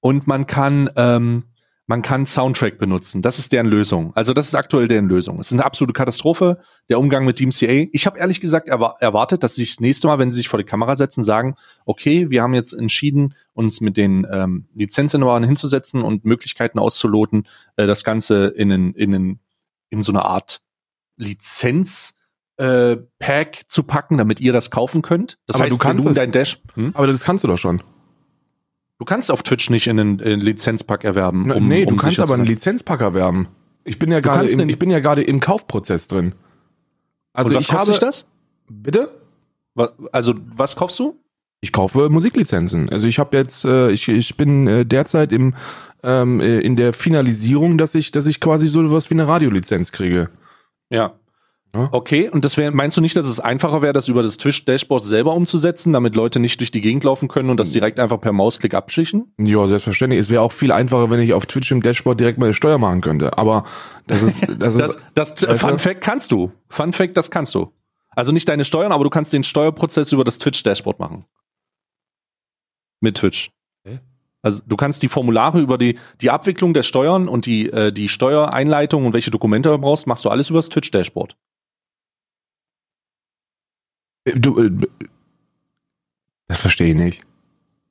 Und man kann, ähm, man kann Soundtrack benutzen. Das ist deren Lösung. Also das ist aktuell deren Lösung. Es ist eine absolute Katastrophe, der Umgang mit DMCA. Ich habe ehrlich gesagt erwa erwartet, dass sie das nächste Mal, wenn sie sich vor die Kamera setzen, sagen, okay, wir haben jetzt entschieden, uns mit den ähm, Lizenzinhabern hinzusetzen und Möglichkeiten auszuloten, äh, das Ganze in, in, in, in so eine Art Lizenz äh, Pack zu packen, damit ihr das kaufen könnt. Das Aber heißt, du kannst du dein Dash, hm? Aber das kannst du doch schon. du kannst auf Twitch nicht in einen, in einen Lizenzpack erwerben. Um, nee, du um kannst aber einen. Lizenzpack erwerben. Ich bin ja gerade im, ich bin ja gerade im Kaufprozess drin. Also Und was ich kostet habe sich das? bitte Also was kaufst du? Ich kaufe Musiklizenzen. Also ich habe jetzt, äh, ich, ich bin äh, derzeit im ähm, äh, in der Finalisierung, dass ich, dass ich quasi so was wie eine Radiolizenz kriege. Ja. Ja. Okay, und das wär, meinst du nicht, dass es einfacher wäre, das über das Twitch-Dashboard selber umzusetzen, damit Leute nicht durch die Gegend laufen können und das direkt einfach per Mausklick abschichten? Ja, selbstverständlich. Es wäre auch viel einfacher, wenn ich auf Twitch im Dashboard direkt meine Steuer machen könnte. Aber das ist, das Das, ist, das weißt Fun? Fact kannst du. Fun Fact, das kannst du. Also nicht deine Steuern, aber du kannst den Steuerprozess über das Twitch-Dashboard machen. Mit Twitch. Hä? Also du kannst die Formulare über die, die Abwicklung der Steuern und die, äh, die Steuereinleitung und welche Dokumente du brauchst, machst du alles über das Twitch-Dashboard. Du, äh, das verstehe ich nicht.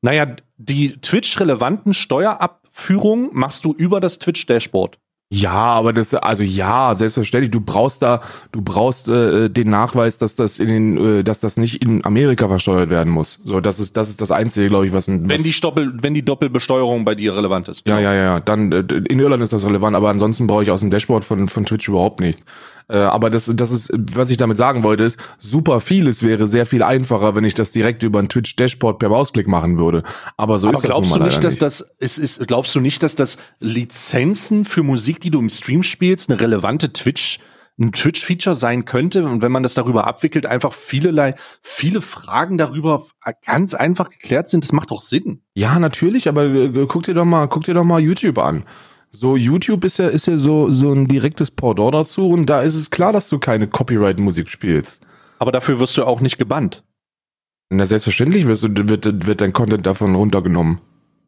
Naja, die Twitch-relevanten Steuerabführungen machst du über das Twitch-Dashboard. Ja, aber das, also ja, selbstverständlich. Du brauchst da, du brauchst äh, den Nachweis, dass das in den, äh, dass das nicht in Amerika versteuert werden muss. So, das ist, das ist das Einzige, glaube ich, was ein, was, Wenn die, Stoppel, wenn die Doppelbesteuerung bei dir relevant ist. Ja, ja, ja. Dann äh, in Irland ist das relevant, aber ansonsten brauche ich aus dem Dashboard von, von Twitch überhaupt nichts. Äh, aber das, das ist, was ich damit sagen wollte, ist, super vieles wäre sehr viel einfacher, wenn ich das direkt über ein Twitch-Dashboard per Mausklick machen würde. Aber so Aber ist das glaubst nun du mal nicht, leider dass das es ist, glaubst du nicht, dass das Lizenzen für Musik, die du im Stream spielst, eine relevante Twitch ein Twitch-Feature sein könnte und wenn man das darüber abwickelt, einfach vielerlei, viele Fragen darüber ganz einfach geklärt sind, das macht doch Sinn. Ja, natürlich, aber äh, guck dir doch mal, guck dir doch mal YouTube an. So, YouTube ist ja, ist ja so, so ein direktes Pendant dazu und da ist es klar, dass du keine Copyright-Musik spielst. Aber dafür wirst du auch nicht gebannt. Na, selbstverständlich wirst du, wird, wird dein Content davon runtergenommen.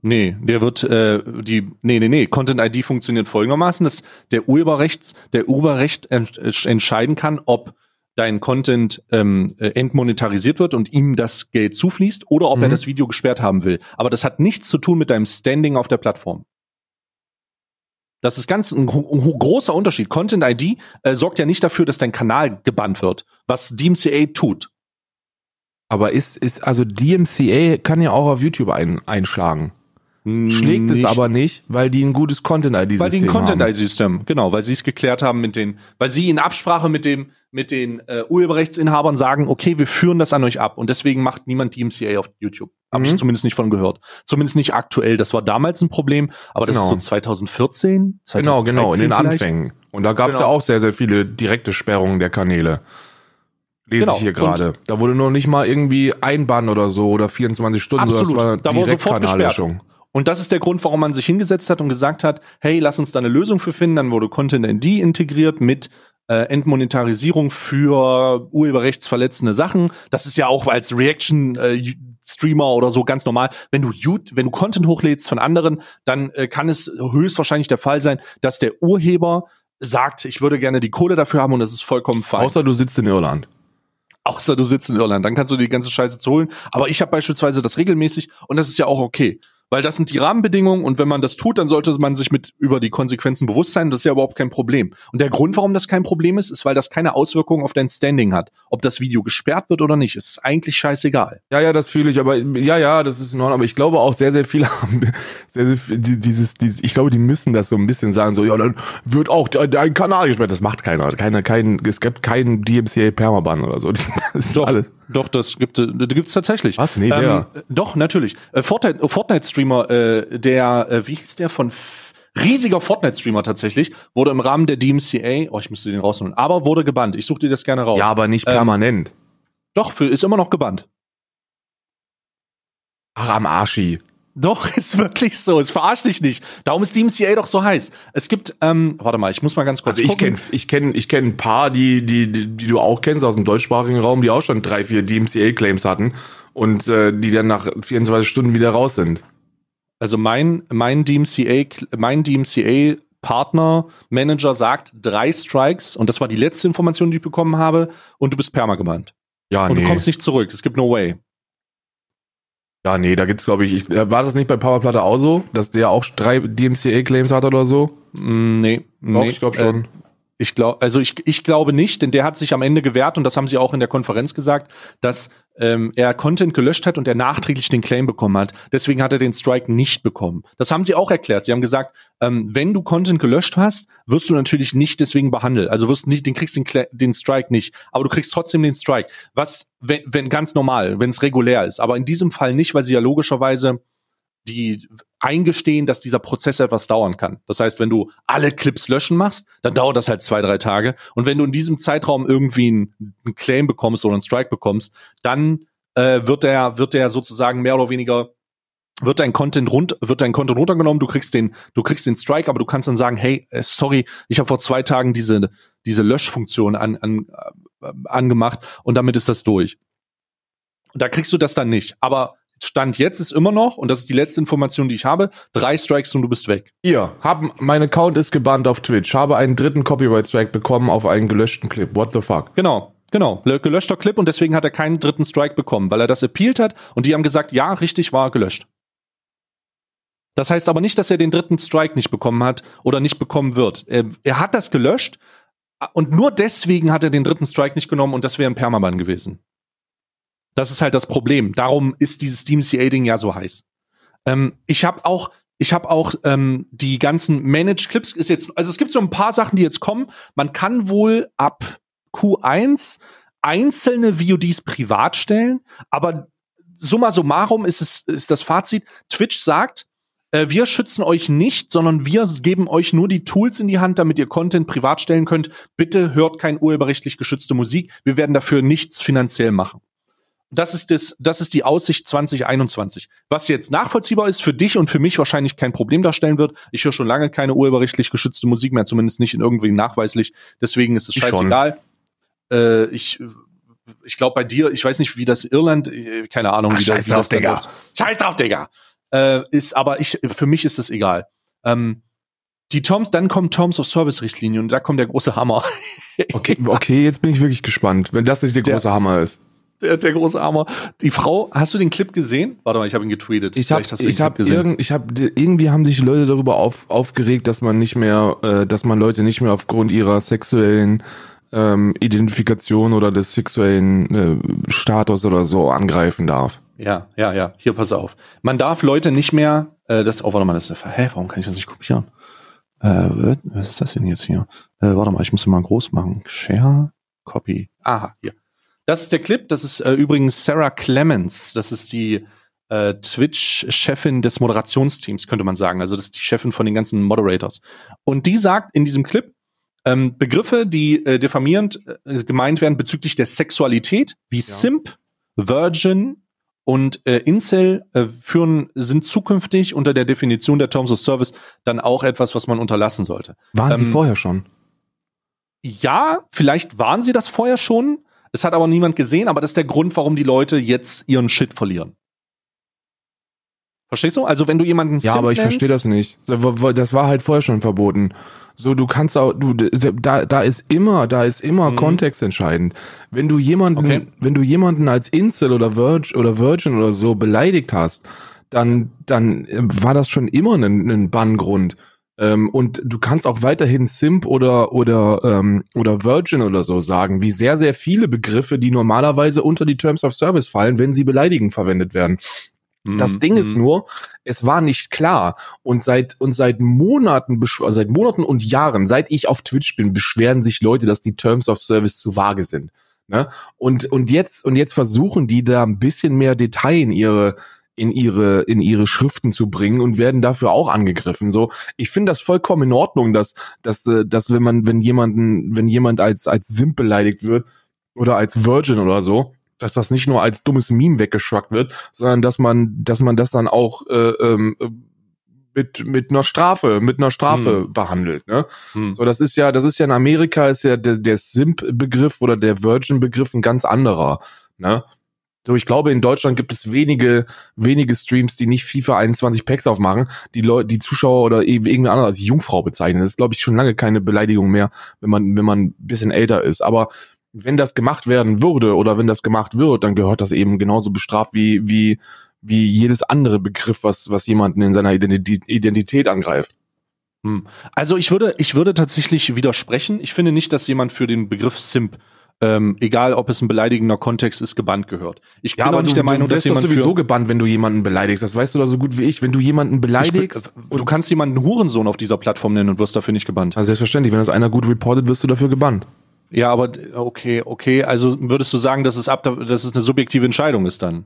Nee, der wird äh, die nee nee nee Content ID funktioniert folgendermaßen, dass der Urheberrechts der Urheberrecht ent, entscheiden kann, ob dein Content ähm, äh, entmonetarisiert wird und ihm das Geld zufließt oder ob Mhm. er das Video gesperrt haben will. Aber das hat nichts zu tun mit deinem Standing auf der Plattform. Das ist ganz ein, ho- großer Unterschied. Content ID äh, sorgt ja nicht dafür, dass dein Kanal gebannt wird, was DMCA tut. Aber ist, ist, also DMCA kann ja auch auf YouTube ein, einschlagen. Schlägt es Nicht- aber nicht, weil die ein gutes Content-ID-System Weil die ein haben. Content-ID-System, genau, weil sie es geklärt haben mit den, weil sie in Absprache mit dem, mit den äh, Urheberrechtsinhabern sagen, okay, wir führen das an euch ab und deswegen macht niemand DMCA auf YouTube. Habe Mhm. ich zumindest nicht von gehört. Zumindest nicht aktuell. Das war damals ein Problem, aber das Genau. ist so 2014, 2013 Genau, genau, in den vielleicht. Anfängen. Und da gab es Genau. ja auch sehr, sehr viele direkte Sperrungen der Kanäle. Lese Genau, ich hier gerade. Da wurde noch nicht mal irgendwie ein Bann oder so oder 24 Stunden, Absolut. sondern es Da war wurde direkt sofort gesperrt. Und das ist der Grund, warum man sich hingesetzt hat und gesagt hat, hey, lass uns da eine Lösung für finden. Dann wurde Content ID integriert mit äh, Entmonetarisierung für urheberrechtsverletzende Sachen. Das ist ja auch als Reaction äh, Streamer oder so ganz normal. Wenn du wenn du Content hochlädst von anderen, dann äh, kann es höchstwahrscheinlich der Fall sein, dass der Urheber sagt, ich würde gerne die Kohle dafür haben und das ist vollkommen fein. Außer du sitzt in Irland. Außer du sitzt in Irland, dann kannst du die ganze Scheiße zu holen. Aber ich habe beispielsweise das regelmäßig und das ist ja auch okay. Weil das sind die Rahmenbedingungen und wenn man das tut, dann sollte man sich mit über die Konsequenzen bewusst sein. Das ist ja überhaupt kein Problem. Und der Grund, warum das kein Problem ist, ist, weil das keine Auswirkungen auf dein Standing hat. Ob das Video gesperrt wird oder nicht, ist eigentlich scheißegal. Ja, ja, das fühle ich, aber ja, ja, das ist in Ordnung. Aber ich glaube auch sehr, sehr viele haben sehr, sehr viel, dieses, dieses, ich glaube, die müssen das so ein bisschen sagen, so, ja, dann wird auch de- dein Kanal gesperrt. Das macht keiner. Keine, kein, es gibt keinen DMCA Permaban oder so. Das ist Doch, alles. doch, das gibt es gibt's tatsächlich. Was? Nee, wer? doch, natürlich. Äh, Fortnite, Fortnite-Streamer, äh, der, äh, wie hieß der von riesiger Fortnite-Streamer tatsächlich, wurde im Rahmen der DMCA, oh, ich müsste den rausholen, aber wurde gebannt. Ich suche dir das gerne raus. Ja, aber nicht Ähm, permanent. Doch, für, ist immer noch gebannt. Ach, am Arschi. Doch, ist wirklich so. Es verarscht dich nicht. Darum ist DMCA doch so heiß. Es gibt, ähm, warte mal, ich muss mal ganz kurz Also ich kenne ich kenn, ich kenn ein paar, die, die, die, die du auch kennst aus dem deutschsprachigen Raum, die auch schon drei, vier DMCA-Claims hatten. und äh, die dann nach 24 Stunden wieder raus sind. Also mein, mein DMCA, mein DMCA Partner, Manager sagt drei Strikes und das war die letzte Information, die ich bekommen habe und du bist permagebannt. Ja, und nee. du kommst nicht zurück. Es gibt no way. Ja, nee, da gibt's glaube ich, ich, äh, war das nicht bei Powerplatte auch so, dass der auch drei DMCA-Claims hat oder so? Mm, Nee, Doch, nee. ich glaube schon. Äh, ich glaube, also ich, ich glaube nicht, denn der hat sich am Ende gewehrt und das haben sie auch in der Konferenz gesagt, dass ähm, er Content gelöscht hat und er nachträglich den Claim bekommen hat. Deswegen hat er den Strike nicht bekommen. Das haben sie auch erklärt. Sie haben gesagt, ähm, wenn du Content gelöscht hast, wirst du natürlich nicht deswegen behandelt. Also wirst nicht, den kriegst den, den Strike nicht, aber du kriegst trotzdem den Strike. Was, wenn, wenn ganz normal, wenn es regulär ist. Aber in diesem Fall nicht, weil sie ja logischerweise die eingestehen, dass dieser Prozess etwas dauern kann. Das heißt, wenn du alle Clips löschen machst, dann dauert das halt zwei, drei Tage. Und wenn du in diesem Zeitraum irgendwie einen, Claim bekommst oder einen Strike bekommst, dann äh, wird der, wird der sozusagen mehr oder weniger wird dein Content rund, wird dein Content runtergenommen, du kriegst den, du kriegst den Strike, aber du kannst dann sagen, hey, äh, sorry, ich habe vor zwei Tagen diese, diese Löschfunktion an, an, äh, angemacht und damit ist das durch. Und da kriegst du das dann nicht. Aber Stand jetzt ist immer noch, und das ist die letzte Information, die ich habe, drei Strikes und du bist weg. Hier, hab, mein Account ist gebannt auf Twitch, habe einen dritten Copyright-Strike bekommen auf einen gelöschten Clip. What the fuck? Genau, genau. Gelöschter Clip und deswegen hat er keinen dritten Strike bekommen, weil er das appealed hat und die haben gesagt, ja, richtig war gelöscht. Das heißt aber nicht, dass er den dritten Strike nicht bekommen hat oder nicht bekommen wird. Er, er hat das gelöscht und nur deswegen hat er den dritten Strike nicht genommen und das wäre ein Permaban gewesen. Das ist halt das Problem. Darum ist dieses DMCA-Ding ja so heiß. Ähm, ich habe auch, ich habe auch ähm, die ganzen Managed Clips ist jetzt, also es gibt so ein paar Sachen, die jetzt kommen. Man kann wohl ab Q1 einzelne VODs privat stellen, aber summa summarum ist es ist das Fazit. Twitch sagt, äh, wir schützen euch nicht, sondern wir geben euch nur die Tools in die Hand, damit ihr Content privat stellen könnt. Bitte hört kein urheberrechtlich geschützte Musik. Wir werden dafür nichts finanziell machen. Das ist das, das ist die Aussicht 2021. Was jetzt nachvollziehbar ist, für dich und für mich wahrscheinlich kein Problem darstellen wird. Ich höre schon lange keine urheberrechtlich geschützte Musik mehr, zumindest nicht in irgendwie nachweislich. Deswegen ist es scheißegal. Äh, ich ich glaube bei dir, ich weiß nicht, wie das Irland, äh, keine Ahnung, Ach, wie, da- scheiß wie drauf, das da Digga. Scheiß drauf, Digga. Äh, ist, aber ich, für mich ist das egal. Ähm, die Toms, dann kommt Terms of Service Richtlinie und da kommt der große Hammer. Okay, okay, jetzt bin ich wirklich gespannt, wenn das nicht der Der- große Hammer ist. Der, der große Hammer. Die Frau, hast du den Clip gesehen? Warte mal, ich habe ihn getweetet. Ich habe ich hab irgend, ich hab, irgendwie haben sich Leute darüber auf, aufgeregt, dass man nicht mehr, äh, dass man Leute nicht mehr aufgrund ihrer sexuellen ähm, Identifikation oder des sexuellen äh, Status oder so angreifen darf. Ja, ja, ja. Hier, pass auf. Man darf Leute nicht mehr, äh, das, oh, warte mal, das ist, hä, warum kann ich das nicht kopieren? Äh, was ist das denn jetzt hier? Äh, warte mal, ich muss mal groß machen. Share, Copy. Aha, hier. Das ist der Clip, das ist äh, übrigens Sarah Clemens. Das ist die äh, Twitch-Chefin des Moderationsteams, könnte man sagen. Also das ist die Chefin von den ganzen Moderators. Und die sagt in diesem Clip, ähm, Begriffe, die äh, diffamierend äh, gemeint werden bezüglich der Sexualität, wie Simp, Virgin und äh, Incel äh, führen, sind zukünftig unter der Definition der Terms of Service dann auch etwas, was man unterlassen sollte. Waren sie Ähm, vorher schon? Ja, vielleicht waren sie das vorher schon. Es hat aber niemand gesehen, aber das ist der Grund, warum die Leute jetzt ihren Shit verlieren. Verstehst du? Also wenn du jemanden Ja, Simp aber ich verstehe das nicht. Das war halt vorher schon verboten. So, du kannst auch, du, da, da ist immer, da ist immer Mhm. Kontext entscheidend. Wenn du jemanden, Okay. wenn du jemanden als Incel oder Virgin oder Virgin oder so beleidigt hast, dann, dann äh, war das schon immer ein, ein Banngrund. Ähm, und du kannst auch weiterhin Simp oder oder ähm, oder Virgin oder so sagen, wie sehr sehr viele Begriffe, die normalerweise unter die Terms of Service fallen, wenn sie beleidigend verwendet werden. Das Mhm, Ding ist mhm. nur, es war nicht klar und seit und seit Monaten also seit Monaten und Jahren, seit ich auf Twitch bin, beschweren sich Leute, dass die Terms of Service zu vage sind. Ne? Und und jetzt und jetzt versuchen die da ein bisschen mehr Detail in ihre in ihre in ihre Schriften zu bringen und werden dafür auch angegriffen. So, ich finde das vollkommen in Ordnung, dass dass äh, dass wenn man wenn jemanden wenn jemand als als Simp beleidigt wird oder als Virgin oder so, dass das nicht nur als dummes Meme weggeschrackt wird, sondern dass man, dass man das dann auch äh, ähm, äh, mit mit einer Strafe, mit einer Strafe behandelt. Ne? Hm. So, das ist ja, das ist ja in Amerika ist ja der, der Simp-Begriff oder der Virgin-Begriff ein ganz anderer. Ne? So, ich glaube, in Deutschland gibt es wenige, wenige Streams, die nicht FIFA 21 Packs aufmachen, die Leute, die Zuschauer oder irgendeine andere als Jungfrau bezeichnen. Das ist, glaube ich, schon lange keine Beleidigung mehr, wenn man, wenn man ein bisschen älter ist. Aber wenn das gemacht werden würde oder wenn das gemacht wird, dann gehört das eben genauso bestraft wie, wie, wie jedes andere Begriff, was, was jemanden in seiner Identität angreift. Hm. Also ich würde, ich würde tatsächlich widersprechen. Ich finde nicht, dass jemand für den Begriff Simp ähm, egal ob es ein beleidigender Kontext ist, gebannt gehört. Ich ja, bin aber nicht du, der Meinung, du dass jemand sowieso gebannt, wenn du jemanden beleidigst. Das weißt du doch so gut wie ich. Wenn du jemanden beleidigst, ich, du kannst jemanden Hurensohn auf dieser Plattform nennen und wirst dafür nicht gebannt. Also selbstverständlich, wenn das einer gut reportet, wirst du dafür gebannt. Ja, aber okay, okay. Also würdest du sagen, dass es ab, dass es eine subjektive Entscheidung ist dann?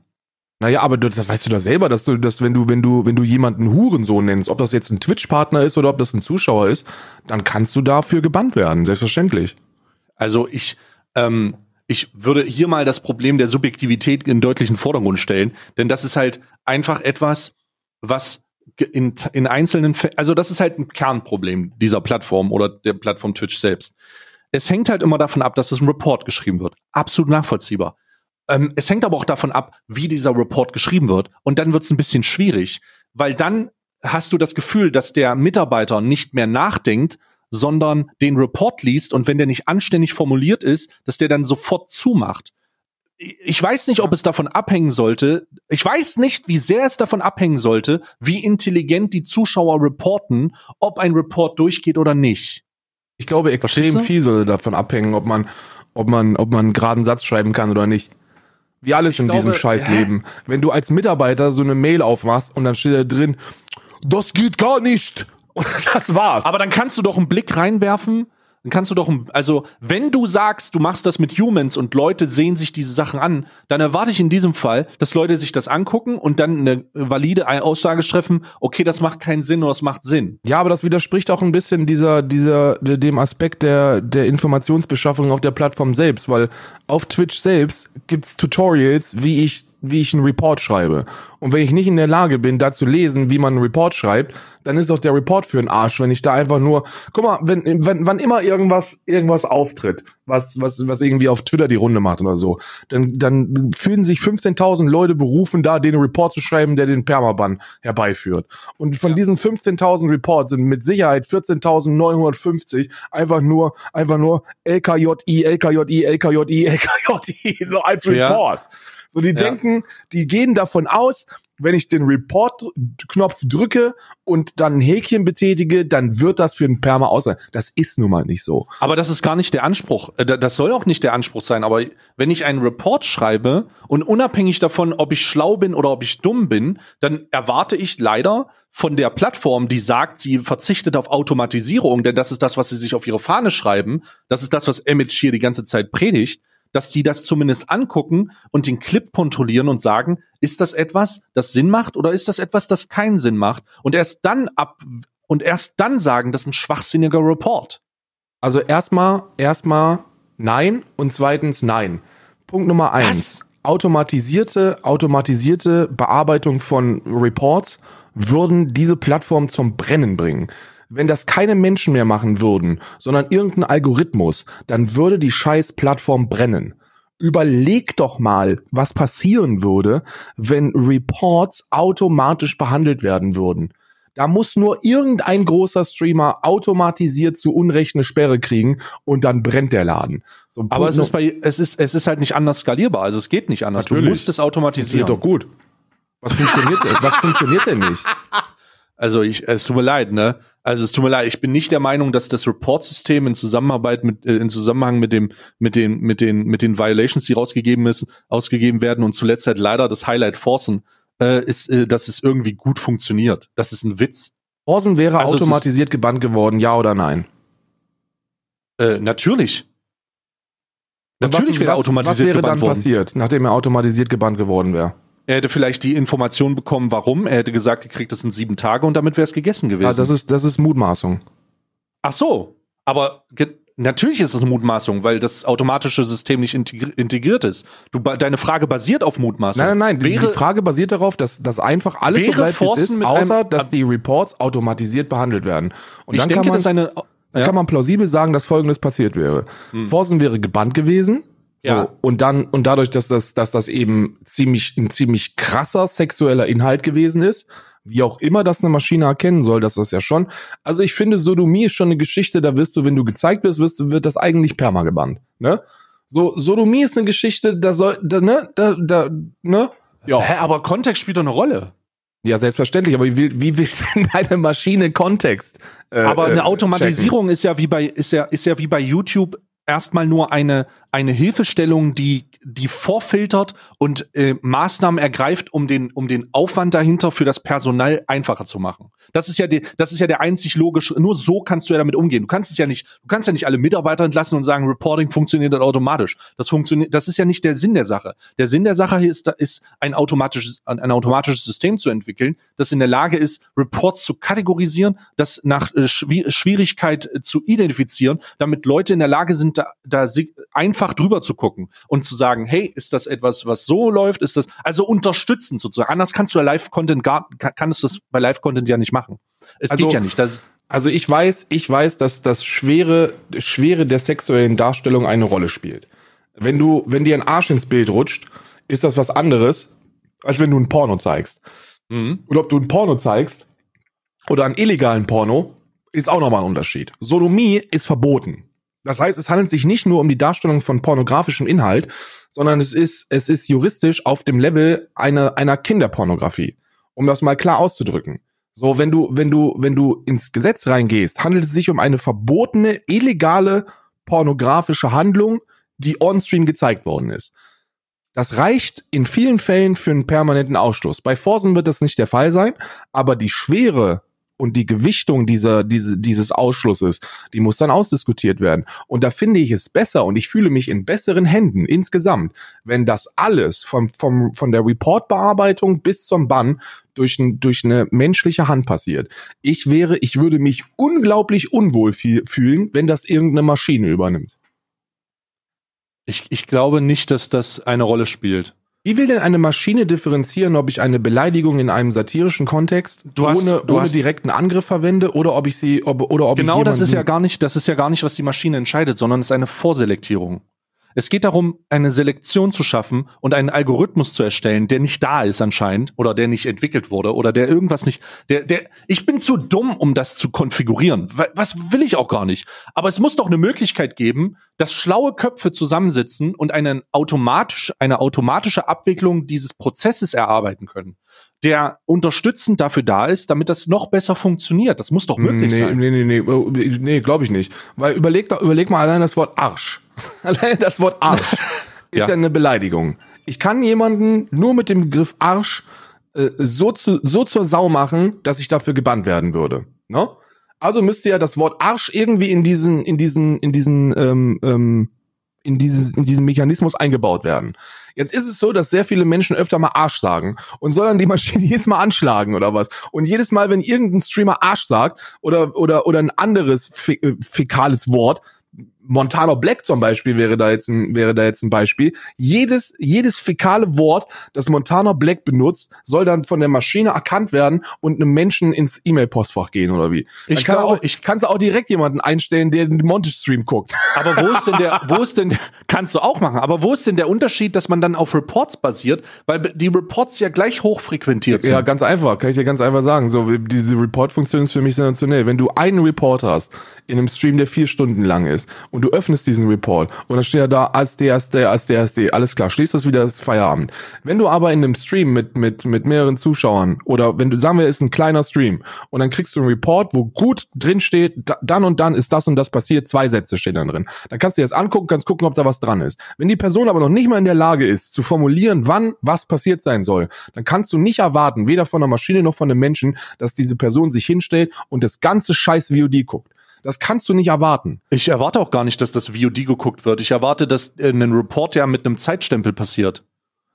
Naja, aber das weißt du da selber, dass du, dass wenn du, wenn du, wenn du jemanden Hurensohn nennst, ob das jetzt ein Twitch-Partner ist oder ob das ein Zuschauer ist, dann kannst du dafür gebannt werden, selbstverständlich. Also ich, ähm, ich würde hier mal das Problem der Subjektivität in deutlichen Vordergrund stellen, denn das ist halt einfach etwas, was in, in einzelnen, also das ist halt ein Kernproblem dieser Plattform oder der Plattform Twitch selbst. Es hängt halt immer davon ab, dass es ein Report geschrieben wird. Absolut nachvollziehbar. Ähm, es hängt aber auch davon ab, wie dieser Report geschrieben wird. Und dann wird es ein bisschen schwierig, weil dann hast du das Gefühl, dass der Mitarbeiter nicht mehr nachdenkt, sondern den Report liest und wenn der nicht anständig formuliert ist, dass der dann sofort zumacht. Ich weiß nicht, ob es davon abhängen sollte. Ich weiß nicht, wie sehr es davon abhängen sollte, wie intelligent die Zuschauer reporten, ob ein Report durchgeht oder nicht. Ich glaube, extrem viel sollte davon abhängen, ob man, ob man, ob man einen geraden Satz schreiben kann oder nicht. Wie alles ich in glaube, diesem Scheißleben. Wenn du als Mitarbeiter so eine Mail aufmachst und dann steht da drin, das geht gar nicht. Und das war's. Aber dann kannst du doch einen Blick reinwerfen dann kannst du doch, also wenn du sagst, du machst das mit Humans und Leute sehen sich diese Sachen an, dann erwarte ich in diesem Fall, dass Leute sich das angucken und dann eine valide Aussage treffen, okay, das macht keinen Sinn oder es macht Sinn. Ja, aber das widerspricht auch ein bisschen dieser, dieser, dem Aspekt der, der Informationsbeschaffung auf der Plattform selbst, weil auf Twitch selbst gibt's Tutorials, wie ich wie ich einen Report schreibe. Und wenn ich nicht in der Lage bin, da zu lesen, wie man einen Report schreibt, dann ist doch der Report für einen Arsch, wenn ich da einfach nur, guck mal, wenn, wenn wann immer irgendwas, irgendwas auftritt, was, was, was irgendwie auf Twitter die Runde macht oder so, dann, dann fühlen sich 15.000 Leute berufen, da den Report zu schreiben, der den Permaban herbeiführt. Und von ja. diesen 15.000 Reports sind mit Sicherheit 14.950 einfach nur, einfach nur LKJI, LKJI, LKJI, LKJI, so als Report. Ja. So, die ja. denken, die gehen davon aus, wenn ich den Report-Knopf drücke und dann ein Häkchen betätige, dann wird das für ein Perma aus sein. Das ist nun mal nicht so. Aber das ist gar nicht der Anspruch. Äh, das soll auch nicht der Anspruch sein. Aber wenn ich einen Report schreibe und unabhängig davon, ob ich schlau bin oder ob ich dumm bin, dann erwarte ich leider von der Plattform, die sagt, sie verzichtet auf Automatisierung, denn das ist das, was sie sich auf ihre Fahne schreiben. Das ist das, was Emmett hier die ganze Zeit predigt dass die das zumindest angucken und den Clip kontrollieren und sagen, ist das etwas, das Sinn macht oder ist das etwas, das keinen Sinn macht? Und erst dann ab und erst dann sagen, das ist ein schwachsinniger Report. Also erstmal, erstmal nein und zweitens nein. Punkt Nummer eins. Was? Automatisierte, automatisierte Bearbeitung von Reports würden diese Plattform zum Brennen bringen. Wenn das keine Menschen mehr machen würden, sondern irgendein Algorithmus, dann würde die scheiß Plattform brennen. Überleg doch mal, was passieren würde, wenn Reports automatisch behandelt werden würden. Da muss nur irgendein großer Streamer automatisiert zu Unrecht eine Sperre kriegen und dann brennt der Laden. So Aber es ist bei, es ist, es ist halt nicht anders skalierbar. Also es geht nicht anders. Natürlich. Du musst es automatisieren. Das geht doch gut. Was funktioniert, was funktioniert denn nicht? Also ich, es tut mir leid, ne? Also es tut mir leid, ich bin nicht der Meinung, dass das Report-System in Zusammenarbeit mit, äh, in Zusammenhang mit dem, mit den, mit den, mit den Violations, die rausgegeben ist, ausgegeben werden und zuletzt halt leider das Highlight Forcen, äh, ist, äh, dass es irgendwie gut funktioniert. Das ist ein Witz. Forcen wäre also automatisiert gebannt geworden, ja oder nein? Äh, natürlich. Natürlich was, wäre was, automatisiert was wäre dann worden. passiert, nachdem er automatisiert gebannt geworden wäre? Er hätte vielleicht die Information bekommen, warum. Er hätte gesagt, er kriegt das in sieben Tage und damit wäre es gegessen gewesen. Ja, das ist, das ist Mutmaßung. Ach so. Aber natürlich ist es Mutmaßung, weil das automatische System nicht integriert ist. Du, deine Frage basiert auf Mutmaßung. Nein, nein, nein. Wäre, die Frage basiert darauf, dass, dass einfach alles so bleibt, wie es ist, außer dass die Reports automatisiert behandelt werden. Und ich dann denke, kann man, dass eine, ja. kann man plausibel sagen, dass Folgendes passiert wäre. Hm. Forsen wäre gebannt gewesen So, ja. und dann, und dadurch, dass das, dass das eben ziemlich, ein ziemlich krasser sexueller Inhalt gewesen ist, wie auch immer das eine Maschine erkennen soll, das ist ja schon. Also ich finde, Sodomie ist schon eine Geschichte, da wirst du, wenn du gezeigt wirst, wirst du, wird das eigentlich perma gebannt, ne? So, Sodomie ist eine Geschichte, da soll, da, ne, da, da, ne? Ja. Hä, aber Kontext spielt doch eine Rolle. Ja, selbstverständlich, aber wie will, wie will denn eine Maschine Kontext? Äh, aber eine äh, Automatisierung checken? ist ja wie bei, ist ja, ist ja wie bei YouTube erstmal nur eine, eine Hilfestellung, die die vorfiltert und äh, Maßnahmen ergreift, um den, um den Aufwand dahinter für das Personal einfacher zu machen. Das ist ja die, das ist ja der einzig logische, nur so kannst du ja damit umgehen. Du kannst es ja nicht, du kannst ja nicht alle Mitarbeiter entlassen und sagen, Reporting funktioniert dann automatisch. Das funktioniert, das ist ja nicht der Sinn der Sache. Der Sinn der Sache ist, ist ein automatisches, ein automatisches System zu entwickeln, das in der Lage ist, Reports zu kategorisieren, das nach äh, Schwierigkeit äh, zu identifizieren, damit Leute in der Lage sind, da, da einfach drüber zu gucken und zu sagen, hey, ist das etwas, was so läuft? Ist das also unterstützen sozusagen? Anders kannst du ja Live-Content gar, kannst du das bei Live-Content ja nicht machen. Es also, geht ja nicht. Das also ich weiß, ich weiß, dass das Schwere, Schwere der sexuellen Darstellung eine Rolle spielt. Wenn du, wenn dir ein Arsch ins Bild rutscht, ist das was anderes, als wenn du ein Porno zeigst. Mhm. Und ob du ein Porno zeigst oder einen illegalen Porno, ist auch nochmal ein Unterschied. Sodomie ist verboten. Das heißt, es handelt sich nicht nur um die Darstellung von pornografischem Inhalt, sondern es ist, es ist juristisch auf dem Level einer, einer Kinderpornografie. Um das mal klar auszudrücken. So, wenn du, wenn du, wenn du ins Gesetz reingehst, handelt es sich um eine verbotene, illegale pornografische Handlung, die on-stream gezeigt worden ist. Das reicht in vielen Fällen für einen permanenten Ausstoß. Bei Forsen wird das nicht der Fall sein, aber die Schwere und die Gewichtung dieser, diese, dieses Ausschlusses, die muss dann ausdiskutiert werden. Und da finde ich es besser und ich fühle mich in besseren Händen insgesamt, wenn das alles vom, vom, von der Reportbearbeitung bis zum Bann durch, ein, durch eine menschliche Hand passiert. Ich wäre, ich würde mich unglaublich unwohl fühlen, wenn das irgendeine Maschine übernimmt. Ich, ich glaube nicht, dass das eine Rolle spielt. Wie will denn eine Maschine differenzieren, ob ich eine Beleidigung in einem satirischen Kontext du hast, ohne, du ohne hast, direkten Angriff verwende oder ob ich sie ob, oder ob genau ich das ist ja gar nicht das ist ja gar nicht was die Maschine entscheidet, sondern es ist eine Vorselektierung. Es geht darum, eine Selektion zu schaffen und einen Algorithmus zu erstellen, der nicht da ist anscheinend oder der nicht entwickelt wurde oder der irgendwas nicht, der, der, ich bin zu dumm, um das zu konfigurieren. Was will ich auch gar nicht. Aber es muss doch eine Möglichkeit geben, dass schlaue Köpfe zusammensitzen und einen automatisch, eine automatische Abwicklung dieses Prozesses erarbeiten können der unterstützend dafür da ist, damit das noch besser funktioniert. Das muss doch möglich nee, sein. Nee, nee, nee, nee, nee glaube ich nicht. Weil überleg, überleg mal allein das Wort Arsch. allein das Wort Arsch ist ja. ja eine Beleidigung. Ich kann jemanden nur mit dem Begriff Arsch äh, so, zu, so zur Sau machen, dass ich dafür gebannt werden würde. Ne? Also müsste ja das Wort Arsch irgendwie in diesen, in diesen, in diesen ähm, ähm, in, dieses, in diesen Mechanismus eingebaut werden. Jetzt ist es so, dass sehr viele Menschen öfter mal Arsch sagen und soll dann die Maschine jedes Mal anschlagen oder was. Und jedes Mal, wenn irgendein Streamer Arsch sagt oder, oder, oder ein anderes äh, fäkales Wort, Montana Black zum Beispiel wäre da jetzt ein, wäre da jetzt ein Beispiel. Jedes, jedes fäkale Wort, das Montana Black benutzt, soll dann von der Maschine erkannt werden und einem Menschen ins E-Mail-Postfach gehen oder wie. Ich kann auch, ich kannst du auch direkt jemanden einstellen, der den Montage-Stream guckt. Aber wo ist denn der, wo ist denn, kannst du auch machen, aber wo ist denn der Unterschied, dass man dann auf Reports basiert, weil die Reports ja gleich hochfrequentiert sind? Ja, ganz einfach, kann ich dir ganz einfach sagen. So, diese Report-Funktion ist für mich sensationell. Wenn du einen Report hast in einem Stream, der vier Stunden lang ist und du öffnest diesen Report und dann steht er da als der, als der, alles klar, schließt das wieder, ist Feierabend. Wenn du aber in einem Stream mit, mit, mit mehreren Zuschauern oder wenn du, sagen wir, ist ein kleiner Stream und dann kriegst du einen Report, wo gut drin steht, dann und dann ist das und das passiert, zwei Sätze stehen dann drin. Dann kannst du dir das angucken, kannst gucken, ob da was dran ist. Wenn die Person aber noch nicht mal in der Lage ist, zu formulieren, wann was passiert sein soll, dann kannst du nicht erwarten, weder von der Maschine noch von einem Menschen, dass diese Person sich hinstellt und das ganze scheiß VOD guckt. Das kannst du nicht erwarten. Ich erwarte auch gar nicht, dass das VOD geguckt wird. Ich erwarte, dass ein Report ja mit einem Zeitstempel passiert.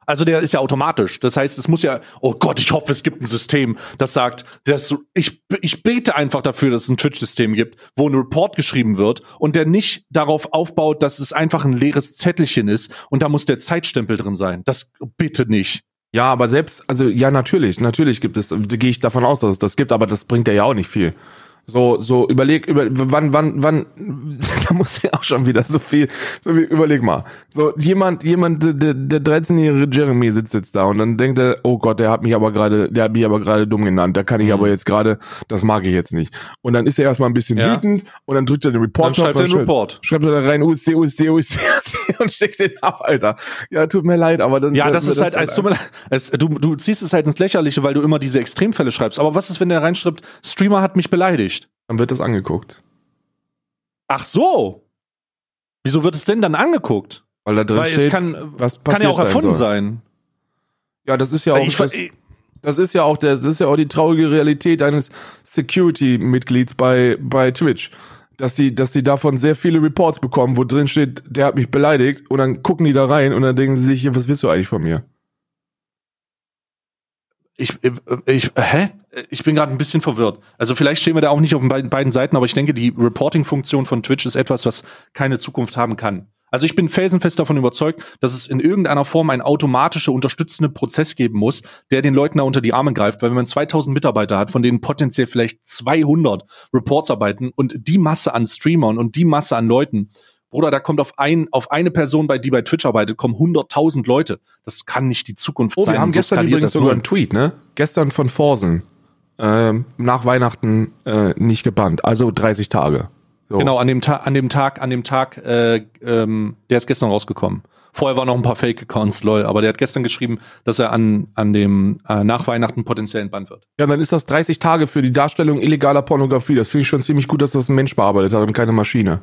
Also der ist ja automatisch. Das heißt, es muss ja, oh Gott, ich hoffe, es gibt ein System, das sagt, dass ich, ich bete einfach dafür, dass es ein Twitch-System gibt, wo ein Report geschrieben wird und der nicht darauf aufbaut, dass es einfach ein leeres Zettelchen ist und da muss der Zeitstempel drin sein. Das bitte nicht. Ja, aber selbst, also ja, natürlich, natürlich gibt es, gehe ich davon aus, dass es das gibt, aber das bringt ja auch nicht viel. So, so, überleg, über, wann, wann, wann, da muss ja auch schon wieder so viel, so viel, überleg mal. So, jemand, jemand, der, der 13-jährige Jeremy sitzt jetzt da und dann denkt er, oh Gott, der hat mich aber gerade, der hat mich aber gerade dumm genannt, da kann ich mhm. aber jetzt gerade, das mag ich jetzt nicht. Und dann ist er erstmal ein bisschen ja. wütend und dann drückt er den Report dann schreibt er den Report. Schreibt er da rein, USD, USD, USD, USD und steckt den ab, Alter. Ja, tut mir leid, aber dann. Ja, das ist halt, als, es, du, du ziehst es halt ins Lächerliche, weil du immer diese Extremfälle schreibst. Aber was ist, wenn der reinschreibt, Streamer hat mich beleidigt? Dann wird das angeguckt. Ach so. Wieso wird es denn dann angeguckt? Weil da drin Weil steht, es kann, was kann ja auch erfunden sein. Ja, das ist ja auch. Ich, das, das ist ja auch der, das ist ja auch die traurige Realität eines Security-Mitglieds bei, bei Twitch. Dass die, dass die davon sehr viele Reports bekommen, wo drin steht, der hat mich beleidigt, und dann gucken die da rein und dann denken sie sich, was willst du eigentlich von mir? ich, ich, hä? Ich bin gerade ein bisschen verwirrt. Also vielleicht stehen wir da auch nicht auf den beiden, Seiten, aber ich denke, die Reporting-Funktion von Twitch ist etwas, was keine Zukunft haben kann. Also ich bin felsenfest davon überzeugt, dass es in irgendeiner Form einen automatische unterstützende Prozess geben muss, der den Leuten da unter die Arme greift, weil wenn man 2000 Mitarbeiter hat, von denen potenziell vielleicht 200 Reports arbeiten und die Masse an Streamern und die Masse an Leuten, Bruder, da kommt auf, ein, auf eine Person, bei, die bei Twitch arbeitet, kommen 100.000 Leute. Das kann nicht die Zukunft oh, sein. Wir haben gestern übrigens sogar einen Tweet, ne? Gestern von Forsen. Ähm, nach Weihnachten äh, nicht gebannt. Also 30 Tage. So. Genau, an dem, Tag, an dem Tag, an dem Tag, äh, ähm, der ist gestern rausgekommen. Vorher waren noch ein paar Fake-Accounts, lol, aber der hat gestern geschrieben, dass er an, an dem äh, nach Weihnachten potenziell entbannt wird. Ja, dann ist das 30 Tage für die Darstellung illegaler Pornografie. Das finde ich schon ziemlich gut, dass das ein Mensch bearbeitet hat und keine Maschine.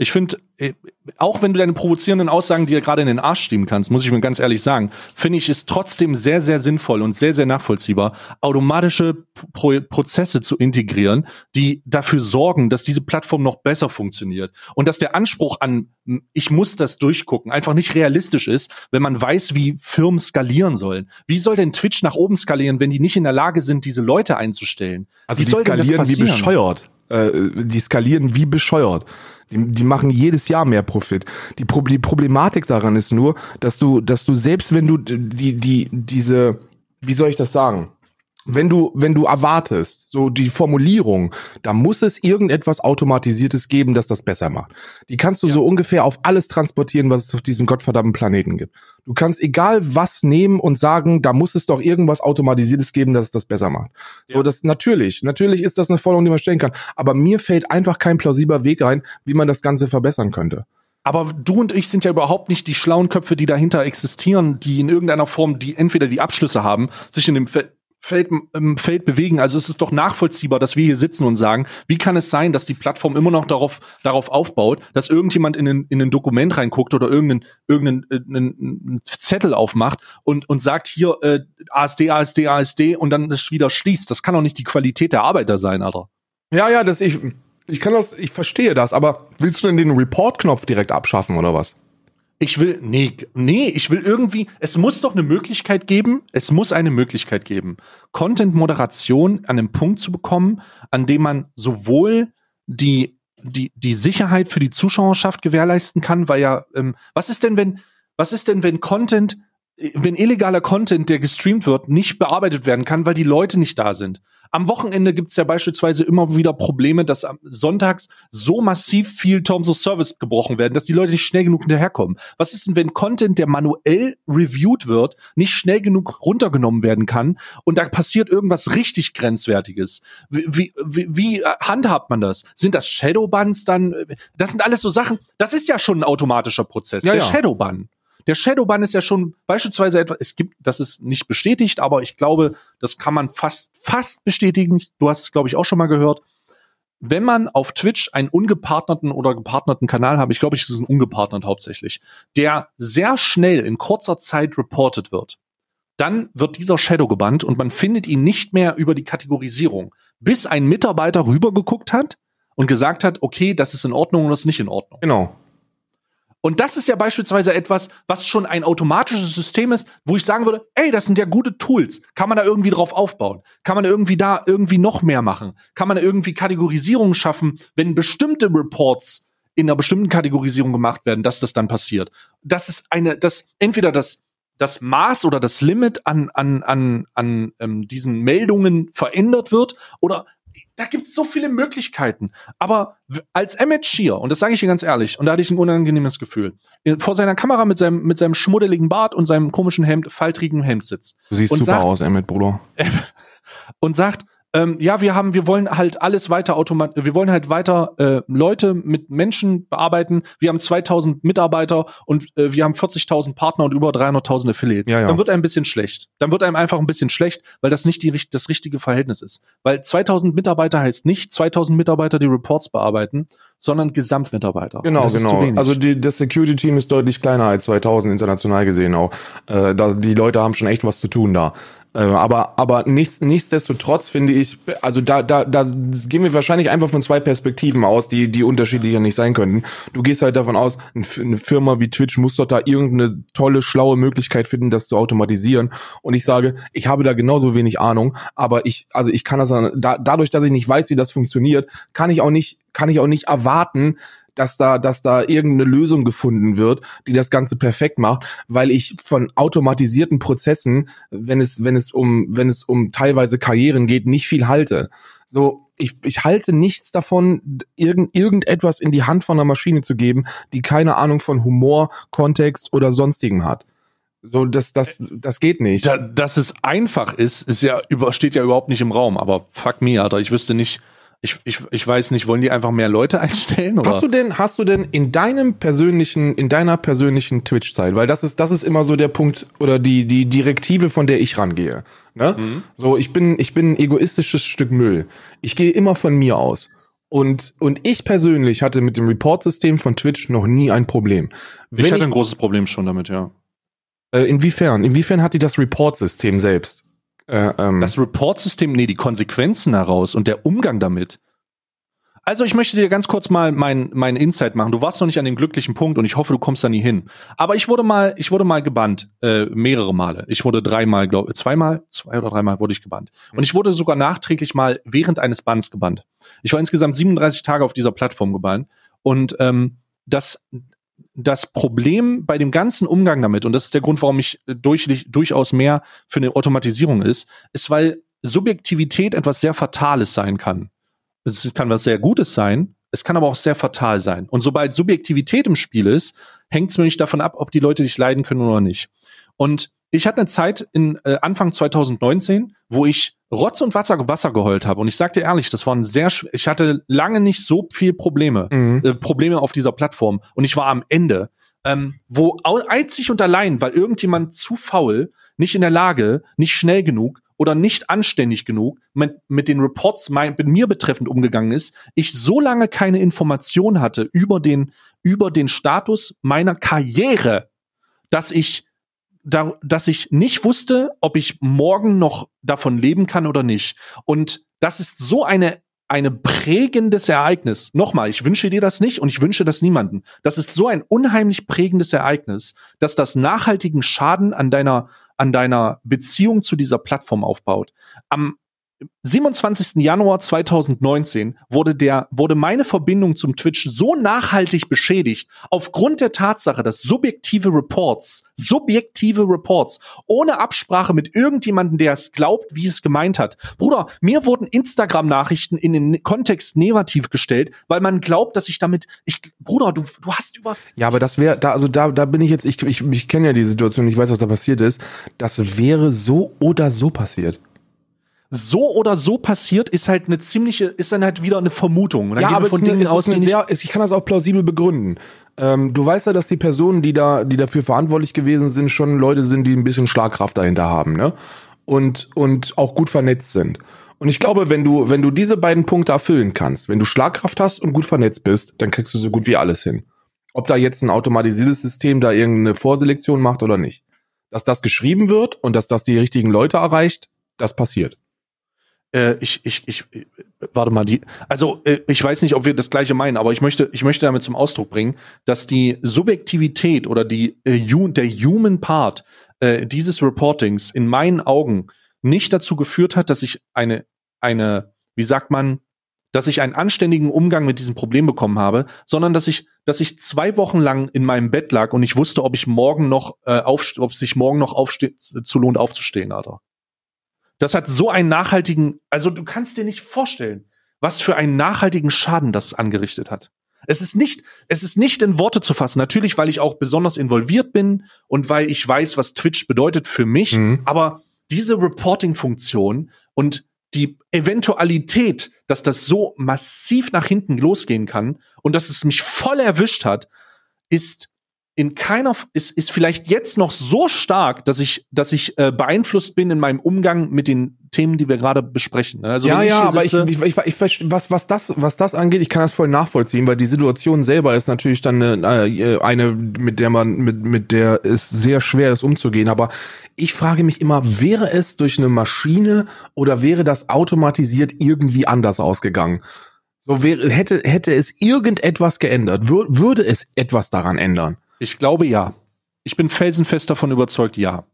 Ich finde, äh, auch wenn du deine provozierenden Aussagen dir gerade in den Arsch schieben kannst, muss ich mir ganz ehrlich sagen, finde ich es trotzdem sehr, sehr sinnvoll und sehr, sehr nachvollziehbar, automatische Pro Prozesse zu integrieren, die dafür sorgen, dass diese Plattform noch besser funktioniert und dass der Anspruch an, ich muss das durchgucken, einfach nicht realistisch ist, wenn man weiß, wie Firmen skalieren sollen. Wie soll denn Twitch nach oben skalieren, wenn die nicht in der Lage sind, diese Leute einzustellen? Also wie die skalieren wie bescheuert. Äh, die skalieren wie bescheuert. Die, die machen jedes Jahr mehr Profit. Die, Pro die Problematik daran ist nur, dass du, dass du selbst wenn du die, die, diese, wie soll ich das sagen? Wenn du, wenn du erwartest, so die Formulierung, da muss es irgendetwas Automatisiertes geben, das das besser macht. Die kannst du ja. so ungefähr auf alles transportieren, was es auf diesem gottverdammten Planeten gibt. Du kannst egal was nehmen und sagen, da muss es doch irgendwas Automatisiertes geben, das es das besser macht. Ja. So, das natürlich, natürlich ist das eine Forderung, die man stellen kann. Aber mir fällt einfach kein plausibler Weg ein, wie man das Ganze verbessern könnte. Aber du und ich sind ja überhaupt nicht die schlauen Köpfe, die dahinter existieren, die in irgendeiner Form, die entweder die Abschlüsse haben, sich in dem Feld, im Feld bewegen. Also es ist doch nachvollziehbar, dass wir hier sitzen und sagen, wie kann es sein, dass die Plattform immer noch darauf, darauf aufbaut, dass irgendjemand in ein, in ein Dokument reinguckt oder irgendeinen, irgendeinen äh, Zettel aufmacht und, und sagt hier äh, ASD, ASD, ASD und dann das wieder schließt. Das kann doch nicht die Qualität der Arbeiter sein, Alter. Ja, ja, das ich, ich kann das, ich verstehe das, aber willst du denn den Report-Knopf direkt abschaffen oder was? Ich will, nee, nee, ich will irgendwie, es muss doch eine Möglichkeit geben, es muss eine Möglichkeit geben, Content-Moderation an einem Punkt zu bekommen, an dem man sowohl die, die, die Sicherheit für die Zuschauerschaft gewährleisten kann, weil ja, ähm, was ist denn, wenn, was ist denn, wenn Content, wenn illegaler Content, der gestreamt wird, nicht bearbeitet werden kann, weil die Leute nicht da sind? Am Wochenende gibt es ja beispielsweise immer wieder Probleme, dass am sonntags so massiv viel Terms of Service gebrochen werden, dass die Leute nicht schnell genug hinterherkommen. Was ist denn, wenn Content, der manuell reviewed wird, nicht schnell genug runtergenommen werden kann und da passiert irgendwas richtig Grenzwertiges? Wie, wie, wie handhabt man das? Sind das Shadowbans dann? Das sind alles so Sachen. Das ist ja schon ein automatischer Prozess. Ja, der ja. Shadowban. Der Shadowban ist ja schon beispielsweise etwas, es gibt, das ist nicht bestätigt, aber ich glaube, das kann man fast, fast bestätigen. Du hast es, glaube ich, auch schon mal gehört. Wenn man auf Twitch einen ungepartnerten oder gepartnerten Kanal hat, ich glaube, es ist ein ungepartnert hauptsächlich, der sehr schnell in kurzer Zeit reported wird, dann wird dieser Shadow gebannt und man findet ihn nicht mehr über die Kategorisierung, bis ein Mitarbeiter rübergeguckt hat und gesagt hat, okay, das ist in Ordnung oder das ist nicht in Ordnung. Genau. Und das ist ja beispielsweise etwas, was schon ein automatisches System ist, wo ich sagen würde, ey, das sind ja gute Tools. Kann man da irgendwie drauf aufbauen? Kann man irgendwie da irgendwie noch mehr machen? Kann man irgendwie Kategorisierung schaffen, wenn bestimmte Reports in einer bestimmten Kategorisierung gemacht werden, dass das dann passiert? Das ist eine, das entweder das das Maß oder das Limit an an an an ähm, diesen Meldungen verändert wird oder da gibt's so viele Möglichkeiten. Aber als Emmett Shear, und das sage ich dir ganz ehrlich, und da hatte ich ein unangenehmes Gefühl, vor seiner Kamera mit seinem, mit seinem schmuddeligen Bart und seinem komischen Hemd, faltrigen Hemd sitzt. Du siehst super sagt, aus, Emmett, Bruder. und sagt, ähm, ja, wir haben, wir wollen halt alles weiter automat, wir wollen halt weiter äh, Leute mit Menschen bearbeiten. Wir haben 2000 Mitarbeiter und äh, wir haben 40.000 Partner und über 300.000 Affiliates. Ja, ja. Dann wird einem ein bisschen schlecht. Dann wird einem einfach ein bisschen schlecht, weil das nicht die, richt- das richtige Verhältnis ist. Weil 2000 Mitarbeiter heißt nicht 2000 Mitarbeiter, die Reports bearbeiten, sondern Gesamtmitarbeiter. Genau, das genau. wenig. Also die, das Security-Team ist deutlich kleiner als 2000 international gesehen auch. Äh, da, die Leute haben schon echt was zu tun da. Äh, aber aber nichts, nichtsdestotrotz finde ich, also da, da, da gehen wir wahrscheinlich einfach von zwei Perspektiven aus, die, die unterschiedlicher nicht sein könnten. Du gehst halt davon aus, eine Firma wie Twitch muss doch da irgendeine tolle, schlaue Möglichkeit finden, das zu automatisieren. Und ich sage, ich habe da genauso wenig Ahnung, aber ich, also ich kann das dann, da, dadurch, dass ich nicht weiß, wie das funktioniert, kann ich auch nicht, kann ich auch nicht erwarten, dass da, dass da irgendeine Lösung gefunden wird, die das Ganze perfekt macht, weil ich von automatisierten Prozessen, wenn es, wenn es um, wenn es um teilweise Karrieren geht, nicht viel halte. So, ich, ich halte nichts davon, irgend, irgendetwas in die Hand von einer Maschine zu geben, die keine Ahnung von Humor, Kontext oder sonstigem hat. So, das, das, das geht nicht. da, dass es einfach ist, ist ja über, steht ja überhaupt nicht im Raum. Aber fuck me, Alter, ich wüsste nicht, ich, ich, ich weiß nicht, wollen die einfach mehr Leute einstellen? Oder? Hast du denn, hast du denn in deinem persönlichen, in deiner persönlichen Twitch-Zeit, weil das ist, das ist immer so der Punkt oder die, die Direktive, von der ich rangehe. Ne? So, ich bin, ich bin ein egoistisches Stück Müll. Ich gehe immer von mir aus. Und, und ich persönlich hatte mit dem Report-System von Twitch noch nie ein Problem. ich Wenn hatte ein großes Problem schon damit, ja. äh, inwiefern? Inwiefern hat die das Report-System selbst? Äh, ähm, Das Report-System, nee, die Konsequenzen heraus und der Umgang damit. Also ich möchte dir ganz kurz mal mein, mein Insight machen. Du warst noch nicht an dem glücklichen Punkt und ich hoffe, du kommst da nie hin. Aber ich wurde mal, ich wurde mal gebannt, äh, mehrere Male. Ich wurde dreimal, glaube zweimal, zwei oder dreimal wurde ich gebannt. Und ich wurde sogar nachträglich mal während eines Banns gebannt. Ich war insgesamt 37 Tage auf dieser Plattform gebannt. Und ähm, das, das Problem bei dem ganzen Umgang damit, und das ist der Grund, warum ich äh, durch, durchaus mehr für eine Automatisierung ist, ist, weil Subjektivität etwas sehr Fatales sein kann. Es kann was sehr Gutes sein, es kann aber auch sehr fatal sein. Und sobald Subjektivität im Spiel ist, hängt es nämlich davon ab, ob die Leute dich leiden können oder nicht. Und ich hatte eine Zeit in äh, Anfang 2019, wo ich Rotz und Wasser, Wasser geheult habe. Und ich sag dir ehrlich, das waren sehr, schw- ich hatte lange nicht so viel Probleme, Mhm. äh, Probleme auf dieser Plattform. Und ich war am Ende, ähm, wo einzig und allein, weil irgendjemand zu faul, nicht in der Lage, nicht schnell genug oder nicht anständig genug mit, mit den Reports mein, mit mir betreffend umgegangen ist, ich so lange keine Information hatte über den, über den Status meiner Karriere, dass ich da, dass ich nicht wusste, ob ich morgen noch davon leben kann oder nicht. Und das ist so eine eine prägendes Ereignis. Nochmal, ich wünsche dir das nicht und ich wünsche das niemanden. Das ist so ein unheimlich prägendes Ereignis, dass das nachhaltigen Schaden an deiner an deiner Beziehung zu dieser Plattform aufbaut. Am 27. Januar 2019 wurde der, wurde meine Verbindung zum Twitch so nachhaltig beschädigt, aufgrund der Tatsache, dass subjektive Reports, subjektive Reports, ohne Absprache mit irgendjemandem, der es glaubt, wie es gemeint hat. Bruder, mir wurden Instagram-Nachrichten in den Kontext negativ gestellt, weil man glaubt, dass ich damit, ich, Bruder, du, du hast über, Ja, aber das wäre, da, also da, da bin ich jetzt, ich, ich, ich kenne ja die Situation, ich weiß, was da passiert ist. Das wäre so oder so passiert. So oder so passiert, ist halt eine ziemliche, ist dann halt wieder eine Vermutung. Ja, aber von Dingen aus, sehr, ich kann das auch plausibel begründen. Ähm, du weißt ja, dass die Personen, die da, die dafür verantwortlich gewesen sind, schon Leute sind, die ein bisschen Schlagkraft dahinter haben, ne? Und, und auch gut vernetzt sind. Und ich glaube, wenn du, wenn du diese beiden Punkte erfüllen kannst, wenn du Schlagkraft hast und gut vernetzt bist, dann kriegst du so gut wie alles hin. Ob da jetzt ein automatisiertes System da irgendeine Vorselektion macht oder nicht. Dass das geschrieben wird und dass das die richtigen Leute erreicht, das passiert. Äh, ich, ich, ich, äh, warte mal, die, also äh, ich weiß nicht, ob wir das gleiche meinen, aber ich möchte, ich möchte damit zum Ausdruck bringen, dass die Subjektivität oder die, äh, der Human Part äh, dieses Reportings in meinen Augen nicht dazu geführt hat, dass ich eine, eine, wie sagt man, dass ich einen anständigen Umgang mit diesem Problem bekommen habe, sondern dass ich, dass ich zwei Wochen lang in meinem Bett lag und ich wusste, ob ich morgen noch äh, aufst ob es sich morgen noch aufste zu lohnt aufzustehen, Alter. Das hat so einen nachhaltigen, also du kannst dir nicht vorstellen, was für einen nachhaltigen Schaden das angerichtet hat. Es ist nicht, es ist nicht in Worte zu fassen. Natürlich, weil ich auch besonders involviert bin und weil ich weiß, was Twitch bedeutet für mich. Mhm. Aber diese Reporting-Funktion und die Eventualität, dass das so massiv nach hinten losgehen kann und dass es mich voll erwischt hat, ist in keiner ist ist vielleicht jetzt noch so stark, dass ich dass ich äh, beeinflusst bin in meinem Umgang mit den Themen, die wir gerade besprechen. Ne? Also ja, ja, aber ich, ich, ich, ich, was was das was das angeht, ich kann das voll nachvollziehen, weil die Situation selber ist natürlich dann eine, äh, eine mit der man mit mit der es sehr schwer ist umzugehen. Aber ich frage mich immer, wäre es durch eine Maschine oder wäre das automatisiert irgendwie anders ausgegangen? So wäre hätte hätte es irgendetwas geändert, Wür, würde es etwas daran ändern? Ich glaube ja. Ich bin felsenfest davon überzeugt, ja.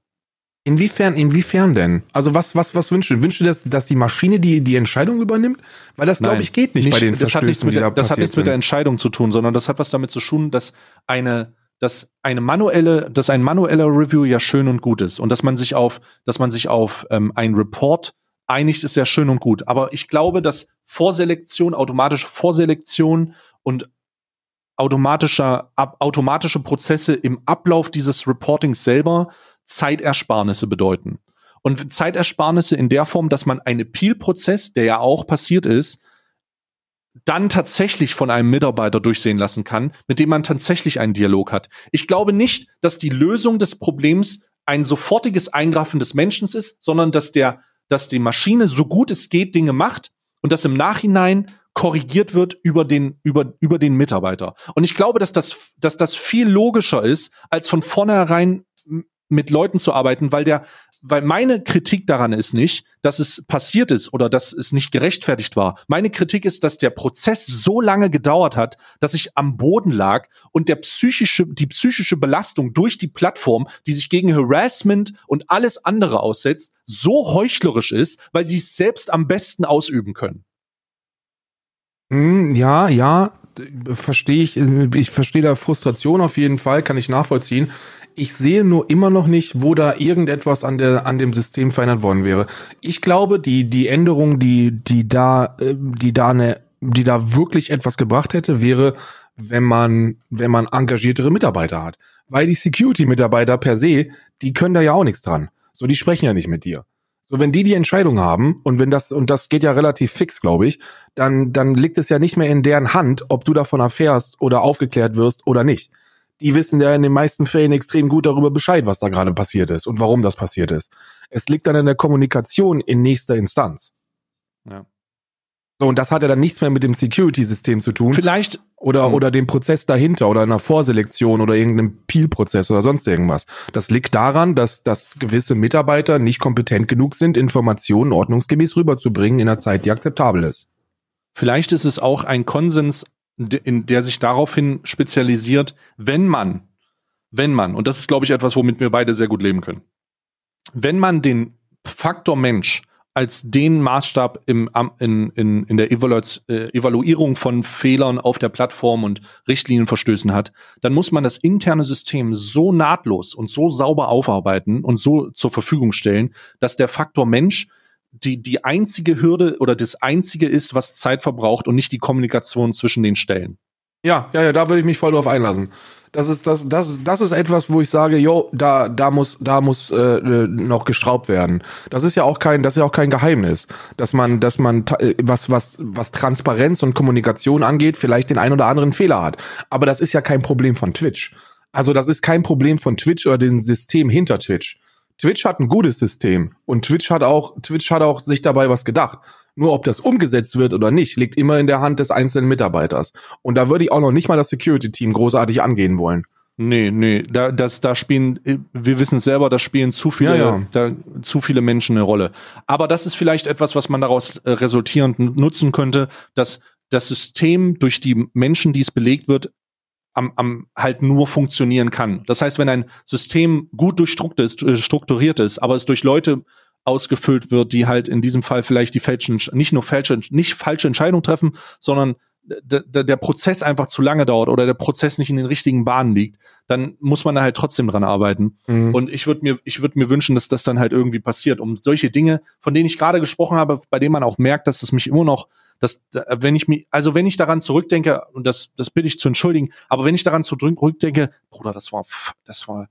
Inwiefern, inwiefern denn? Also was, was, was wünschst du? Wünschst du, dass, dass die Maschine die, die Entscheidung übernimmt? Weil das, glaube ich, geht nicht, nicht, bei den das hat nichts mit der, Das hat nichts sind. mit der Entscheidung zu tun, sondern das hat was damit zu tun, dass eine, dass eine manuelle, dass ein manueller Review ja schön und gut ist und dass man sich auf, dass man sich auf ähm, ein Report einigt, ist ja schön und gut. Aber ich glaube, dass Vorselektion, automatische Vorselektion und automatischer, ab, automatische Prozesse im Ablauf dieses Reportings selber Zeitersparnisse bedeuten. Und Zeitersparnisse in der Form, dass man einen Appeal-Prozess, der ja auch passiert ist, dann tatsächlich von einem Mitarbeiter durchsehen lassen kann, mit dem man tatsächlich einen Dialog hat. Ich glaube nicht, dass die Lösung des Problems ein sofortiges Eingreifen des Menschen ist, sondern dass der, dass die Maschine so gut es geht Dinge macht und dass im Nachhinein korrigiert wird über den, über, über den Mitarbeiter. Und ich glaube, dass das, dass das viel logischer ist, als von vornherein mit Leuten zu arbeiten, weil der, weil meine Kritik daran ist nicht, dass es passiert ist oder dass es nicht gerechtfertigt war. Meine Kritik ist, dass der Prozess so lange gedauert hat, dass ich am Boden lag und der psychische, die psychische Belastung durch die Plattform, die sich gegen Harassment und alles andere aussetzt, so heuchlerisch ist, weil sie es selbst am besten ausüben können. Hm, ja, ja, verstehe ich. Ich verstehe da Frustration auf jeden Fall, kann ich nachvollziehen. Ich sehe nur immer noch nicht, wo da irgendetwas an der an dem System verändert worden wäre. Ich glaube, die die Änderung, die die da äh, die da eine die da wirklich etwas gebracht hätte, wäre, wenn man wenn man engagiertere Mitarbeiter hat, weil die Security Mitarbeiter per se, die können da ja auch nichts dran. So, die sprechen ja nicht mit dir. So, wenn die die Entscheidung haben und wenn das, und das geht ja relativ fix, glaube ich, dann, dann liegt es ja nicht mehr in deren Hand, ob du davon erfährst oder aufgeklärt wirst oder nicht. Die wissen ja in den meisten Fällen extrem gut darüber Bescheid, was da gerade passiert ist und warum das passiert ist. Es liegt dann in der Kommunikation in nächster Instanz. Ja. So, und das hat ja dann nichts mehr mit dem Security-System zu tun. Vielleicht. Oder, mhm. oder dem Prozess dahinter oder einer Vorselektion oder irgendeinem Peel-Prozess oder sonst irgendwas. Das liegt daran, dass, dass gewisse Mitarbeiter nicht kompetent genug sind, Informationen ordnungsgemäß rüberzubringen in einer Zeit, die akzeptabel ist. Vielleicht ist es auch ein Konsens, in der sich daraufhin spezialisiert, wenn man, wenn man, und das ist, glaube ich, etwas, womit wir beide sehr gut leben können, wenn man den Faktor Mensch als den Maßstab im, in, in, in der äh, Evaluierung von Fehlern auf der Plattform und Richtlinienverstößen hat, dann muss man das interne System so nahtlos und so sauber aufarbeiten und so zur Verfügung stellen, dass der Faktor Mensch die, die einzige Hürde oder das einzige ist, was Zeit verbraucht und nicht die Kommunikation zwischen den Stellen. Ja, ja, ja, da würde ich mich voll drauf einlassen. Das ist das, das, das ist etwas, wo ich sage, jo, da, da muss, da muss äh, noch geschraubt werden. Das ist ja auch kein, das ist ja auch kein Geheimnis, dass man, dass man äh, was, was, was Transparenz und Kommunikation angeht, vielleicht den ein oder anderen Fehler hat. Aber das ist ja kein Problem von Twitch. Also das ist kein Problem von Twitch oder dem System hinter Twitch. Twitch hat ein gutes System und Twitch hat auch, Twitch hat auch sich dabei was gedacht. Nur ob das umgesetzt wird oder nicht, liegt immer in der Hand des einzelnen Mitarbeiters. Und da würde ich auch noch nicht mal das Security-Team großartig angehen wollen. Nee, nee, da, das, da spielen, wir wissen es selber, da spielen zu viele, ja, ja. Da, zu viele Menschen eine Rolle. Aber das ist vielleicht etwas, was man daraus äh, resultierend nutzen könnte, dass das System durch die Menschen, die es belegt wird, am, am halt nur funktionieren kann. Das heißt, wenn ein System gut durchstrukturiert ist, aber es durch Leute ausgefüllt wird, die halt in diesem Fall vielleicht die falschen, nicht nur falsche, nicht falsche Entscheidungen treffen, sondern der Prozess einfach zu lange dauert oder der Prozess nicht in den richtigen Bahnen liegt, dann muss man da halt trotzdem dran arbeiten. Mhm. Und ich würde mir, ich würde mir wünschen, dass das dann halt irgendwie passiert, um solche Dinge, von denen ich gerade gesprochen habe, bei denen man auch merkt, dass es mich immer noch, dass, wenn ich mich, also wenn ich daran zurückdenke, und das, das bitte ich zu entschuldigen, aber wenn ich daran zurückdenke, Bruder, das war, das war,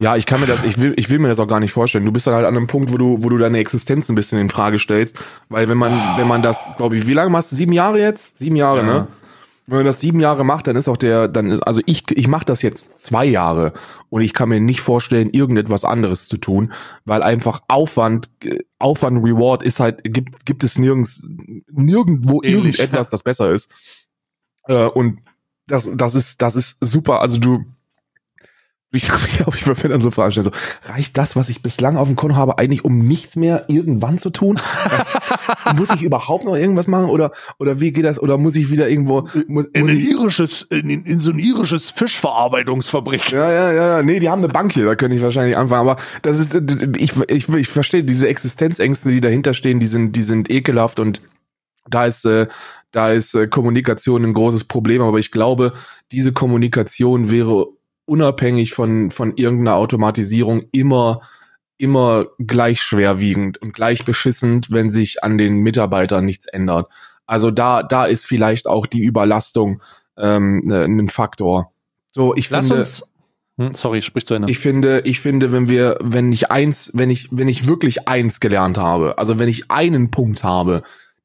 ja, ich kann mir das, ich will, ich will mir das auch gar nicht vorstellen. Du bist dann halt an einem Punkt, wo du, wo du deine Existenz ein bisschen in Frage stellst, weil wenn man, wenn man das, glaube ich, wie lange machst du? Sieben Jahre jetzt? Sieben Jahre, ja. ne? Wenn man das sieben Jahre macht, dann ist auch der, dann ist, also ich, ich mache das jetzt zwei Jahre und ich kann mir nicht vorstellen, irgendetwas anderes zu tun, weil einfach Aufwand, Aufwand, Reward ist halt, gibt, gibt es nirgends, nirgendwo Ähnlich. irgendetwas, das besser ist. Äh, und das, das ist, das ist super. Also du, ich glaube, ich würde mir dann so Fragen stellen, so, reicht das, was ich bislang auf dem Konto habe, eigentlich um nichts mehr irgendwann zu tun? muss ich überhaupt noch irgendwas machen oder, oder wie geht das? Oder muss ich wieder irgendwo, muss, in, muss ein irisches, in, in, so ein irisches Fischverarbeitungsfabrik? Ja, ja, ja, nee, die haben eine Bank hier, da könnte ich wahrscheinlich anfangen, aber das ist, ich, ich, ich verstehe diese Existenzängste, die dahinter stehen, die sind, die sind ekelhaft und da ist, äh, da ist äh, Kommunikation ein großes Problem, aber ich glaube, diese Kommunikation wäre unabhängig von, von irgendeiner Automatisierung immer, immer gleich schwerwiegend und gleich beschissend, wenn sich an den Mitarbeitern nichts ändert. Also da, da ist vielleicht auch die Überlastung ähm, ne, ein Faktor. So, ich Lass finde, uns hm, sorry, sprich zu Ende. Ich finde, ich finde, wenn wir, wenn ich eins, wenn ich, wenn ich wirklich eins gelernt habe, also wenn ich einen Punkt habe,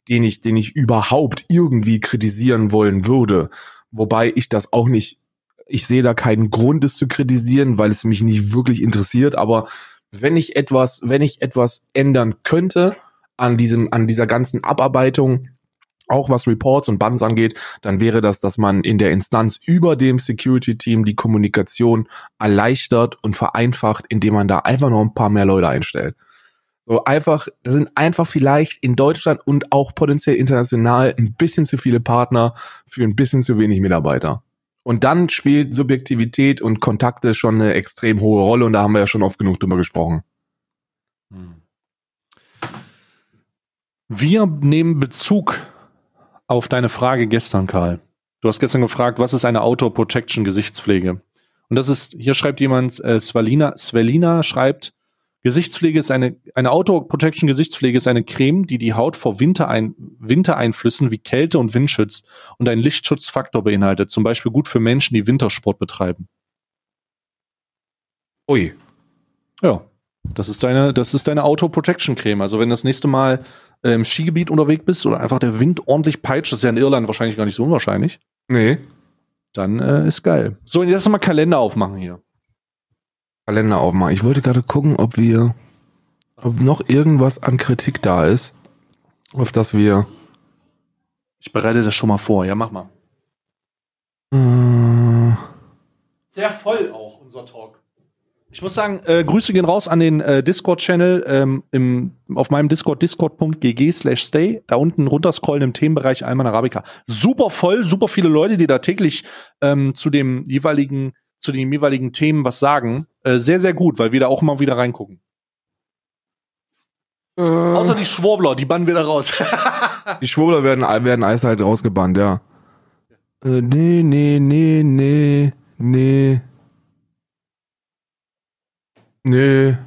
den ich, den ich überhaupt irgendwie kritisieren wollen würde, wobei ich das auch nicht ich sehe da keinen Grund, es zu kritisieren, weil es mich nicht wirklich interessiert. Aber wenn ich etwas, wenn ich etwas ändern könnte an diesem, an dieser ganzen Abarbeitung, auch was Reports und Buns angeht, dann wäre das, dass man in der Instanz über dem Security-Team die Kommunikation erleichtert und vereinfacht, indem man da einfach noch ein paar mehr Leute einstellt. So einfach, das sind einfach vielleicht in Deutschland und auch potenziell international ein bisschen zu viele Partner für ein bisschen zu wenig Mitarbeiter. Und dann spielt Subjektivität und Kontakte schon eine extrem hohe Rolle und da haben wir ja schon oft genug drüber gesprochen. Wir nehmen Bezug auf deine Frage gestern, Karl. Du hast gestern gefragt, was ist eine Outdoor Protection Gesichtspflege? Und das ist, hier schreibt jemand, äh, Svalina, Svelina schreibt, Gesichtspflege ist eine, eine Auto Protection Gesichtspflege ist eine Creme, die die Haut vor Winterein, Wintereinflüssen wie Kälte und Wind schützt und einen Lichtschutzfaktor beinhaltet, zum Beispiel gut für Menschen, die Wintersport betreiben. Ui. Ja. Das ist deine, das ist deine Auto Protection Creme. Also wenn du das nächste Mal äh, im Skigebiet unterwegs bist oder einfach der Wind ordentlich peitscht, das ist ja in Irland wahrscheinlich gar nicht so unwahrscheinlich. Nee. Dann äh, ist geil. So, und jetzt mal Kalender aufmachen hier. Kalender aufmachen. Ich wollte gerade gucken, ob wir, ob noch irgendwas an Kritik da ist, auf das wir. Ich bereite das schon mal vor. Ja, mach mal. Äh, Sehr voll auch unser Talk. Ich muss sagen, äh, Grüße gehen raus an den äh, Discord-Channel ähm, im, auf meinem Discord, discord.gg slash stay. Da unten runterscrollen im Themenbereich Alman Arabica. Super voll, super viele Leute, die da täglich ähm, zu dem jeweiligen zu den jeweiligen Themen was sagen. Äh, sehr, sehr gut, weil wir da auch immer wieder reingucken. Äh, Außer die Schwurbler, die bannen wir da raus. die Schwurbler werden, werden Eis halt rausgebannt, ja. Äh, nee, nee, nee, nee, nee. Nee.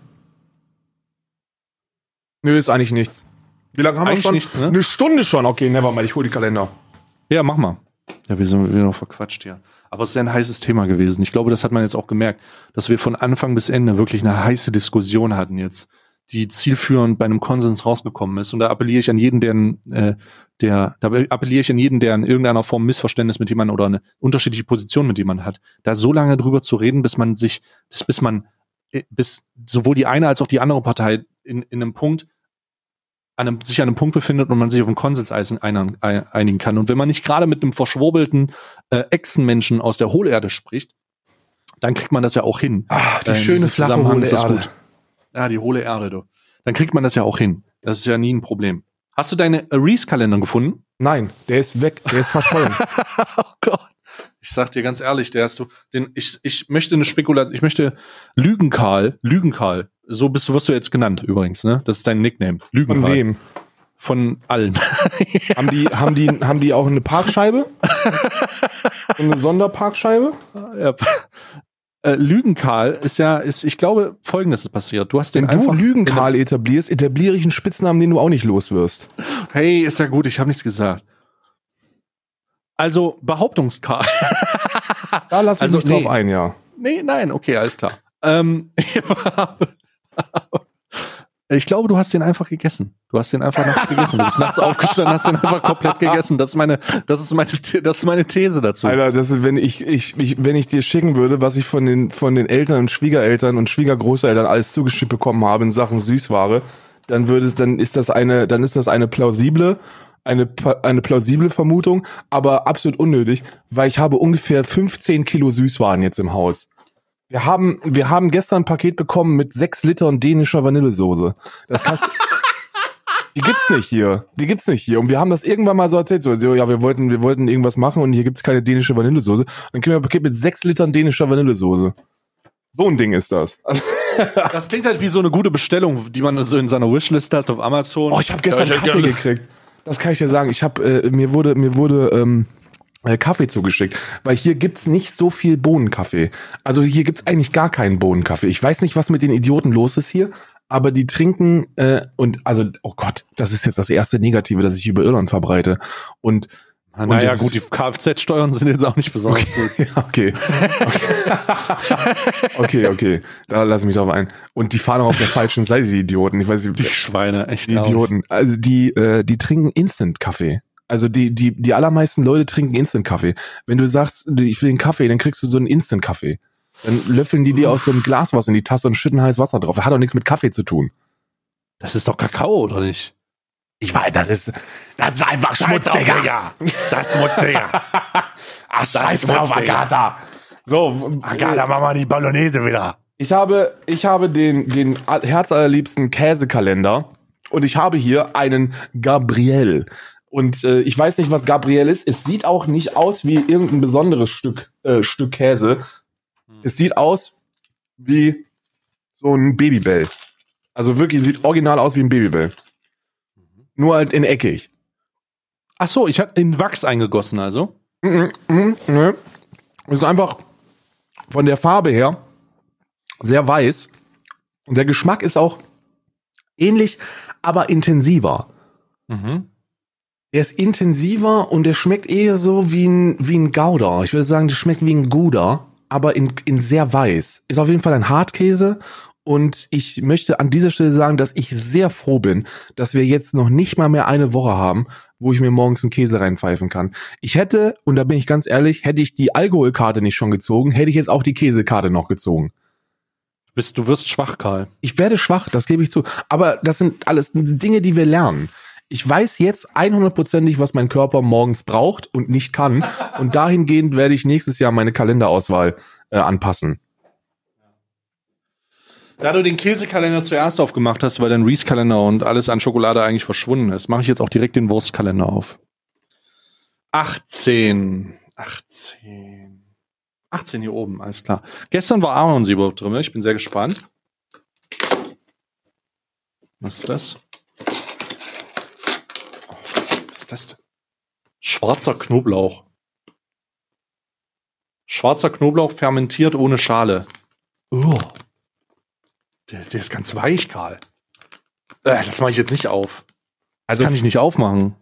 Nö, ist eigentlich nichts. Wie lange haben eigentlich wir schon? Nichts, ne? Eine Stunde schon. Okay, never mal. Ich hole die Kalender. Ja, mach mal. Ja, wir sind wieder noch verquatscht hier. Aber es ist ein heißes Thema gewesen. Ich glaube, das hat man jetzt auch gemerkt, dass wir von Anfang bis Ende wirklich eine heiße Diskussion hatten jetzt, die zielführend bei einem Konsens rausgekommen ist. Und da appelliere ich an jeden, der, äh, der, da appelliere ich an jeden, der in irgendeiner Form Missverständnis mit jemandem oder eine unterschiedliche Position mit jemandem hat, da so lange drüber zu reden, bis man sich, bis man, äh, bis sowohl die eine als auch die andere Partei in, in einem Punkt an einem, sich an einem Punkt befindet und man sich auf einen Konsens einigen kann. Und wenn man nicht gerade mit einem verschwurbelten äh, Echsenmenschen aus der Hohlerde spricht, dann kriegt man das ja auch hin. Ach, die äh, schöne flache hohle ist das Erde. gut. Ja, die hohle Erde, du. Dann kriegt man das ja auch hin. Das ist ja nie ein Problem. Hast du deine Reese-Kalender gefunden? Nein, der ist weg, der ist verschollen. oh Gott. Ich sag dir ganz ehrlich, der hast du, den, ich, ich möchte eine Spekulation, ich möchte Lügenkarl, Lügenkarl, so bist du, wirst du jetzt genannt übrigens, ne? Das ist dein Nickname. Lügenkarl. Von wem? von allen. Haben die, haben die, haben die auch eine Parkscheibe? eine Sonderparkscheibe? ja. Äh, Lügenkarl ist ja, ist, ich glaube, folgendes ist passiert. Du hast den Wenn du. Lügenkarl etablierst, etabliere ich einen Spitznamen, den du auch nicht los wirst. Hey, ist ja gut, ich habe nichts gesagt. Also Behauptungskarl. Da lass ich Also, mich drauf nee. ein, ja. nee, nein, okay, alles klar. Ähm, ich glaube, du hast den einfach gegessen. Du hast den einfach nachts gegessen. Du bist nachts aufgestanden, hast den einfach komplett gegessen. Das ist meine, das ist meine, das ist meine These dazu. Alter, das ist, wenn ich, ich, ich, wenn ich dir schicken würde, was ich von den, von den Eltern und Schwiegereltern und Schwiegergroßeltern alles zugeschickt bekommen habe in Sachen Süßware, dann würde dann ist das eine, dann ist das eine plausible, eine, eine plausible Vermutung, aber absolut unnötig, weil ich habe ungefähr 15 Kilo Süßwaren jetzt im Haus. Wir haben, wir haben gestern ein Paket bekommen mit sechs Litern dänischer Vanillesoße. Das kannst, die gibt's nicht hier. Die gibt's nicht hier. Und wir haben das irgendwann mal so erzählt, so, ja, wir wollten, wir wollten irgendwas machen und hier gibt's keine dänische Vanillesoße. Dann kriegen wir ein Paket mit sechs Litern dänischer Vanillesoße. So ein Ding ist das. Das klingt halt wie so eine gute Bestellung, die man so in seiner Wishlist hast auf Amazon. oh, ich habe gestern Ja, ich- Kaffee gekriegt. Das kann ich dir sagen. Ich habe äh, mir wurde mir wurde ähm, äh, Kaffee zugeschickt, weil hier gibt's nicht so viel Bohnenkaffee. Also hier gibt's eigentlich gar keinen Bohnenkaffee. Ich weiß nicht, was mit den Idioten los ist hier, aber die trinken äh, und also oh Gott, das ist jetzt das erste Negative, das ich über Irland verbreite. Und naja, gut, die Kfz-Steuern sind jetzt auch nicht besonders gut. ja, okay. Okay, okay, okay. Da lass ich mich drauf ein. Und die fahren auch auf der falschen Seite, die Idioten. Ich weiß nicht, Die Schweine, echt. die Idioten. Also die, äh, die trinken Instant-Kaffee. Also die, die, die allermeisten Leute trinken Instant-Kaffee. Wenn du sagst, ich will einen Kaffee, dann kriegst du so einen Instant-Kaffee. Dann löffeln die dir aus so einem Glas was in die Tasse und schütten heiß Wasser drauf. Hat doch nichts mit Kaffee zu tun. Das ist doch Kakao, oder nicht? Ich weiß, das ist, das ist einfach Schmutz, Digga. Das Schmutz, Digga. Ach, scheiß drauf, Agatha. So, mach mal die Bolognese wieder. Ich habe, ich habe den, den herzallerliebsten Käsekalender und ich habe hier einen Gabriel. Und äh, ich weiß nicht, was Gabriel ist. Es sieht auch nicht aus wie irgendein besonderes Stück, äh, Stück Käse. Es sieht aus wie so ein Babybell. Also wirklich sieht original aus wie ein Babybell. Nur halt in eckig. Ach so, ich habe in Wachs eingegossen, also. Mhm, mhm, ne. Ist einfach von der Farbe her sehr weiß. Und der Geschmack ist auch ähnlich, aber intensiver. Mhm. Der ist intensiver und der schmeckt eher so wie ein, wie ein Gouda. Ich würde sagen, der schmeckt wie ein Gouda, aber in, in sehr weiß. Ist auf jeden Fall ein Hartkäse. Und ich möchte an dieser Stelle sagen, dass ich sehr froh bin, dass wir jetzt noch nicht mal mehr eine Woche haben, wo ich mir morgens einen Käse reinpfeifen kann. Ich hätte, und da bin ich ganz ehrlich, hätte ich die Alkoholkarte nicht schon gezogen, hätte ich jetzt auch die Käsekarte noch gezogen. Bist, du wirst schwach, Karl. Ich werde schwach, das gebe ich zu. Aber das sind alles Dinge, die wir lernen. Ich weiß jetzt 100%ig, was mein Körper morgens braucht und nicht kann. Und dahingehend werde ich nächstes Jahr meine Kalenderauswahl äh, anpassen. Da du den Käsekalender zuerst aufgemacht hast, weil dein Reese-Kalender und alles an Schokolade eigentlich verschwunden ist, mache ich jetzt auch direkt den Wurstkalender auf. 18. 18. 18 hier oben, alles klar. Gestern war Ahornsirup drin, ich bin sehr gespannt. Was ist das? Was ist das denn? Schwarzer Knoblauch. Schwarzer Knoblauch fermentiert ohne Schale. Oh. Der, der ist ganz weich, Karl. Äh, das mache ich jetzt nicht auf. Das Also- kann ich nicht aufmachen.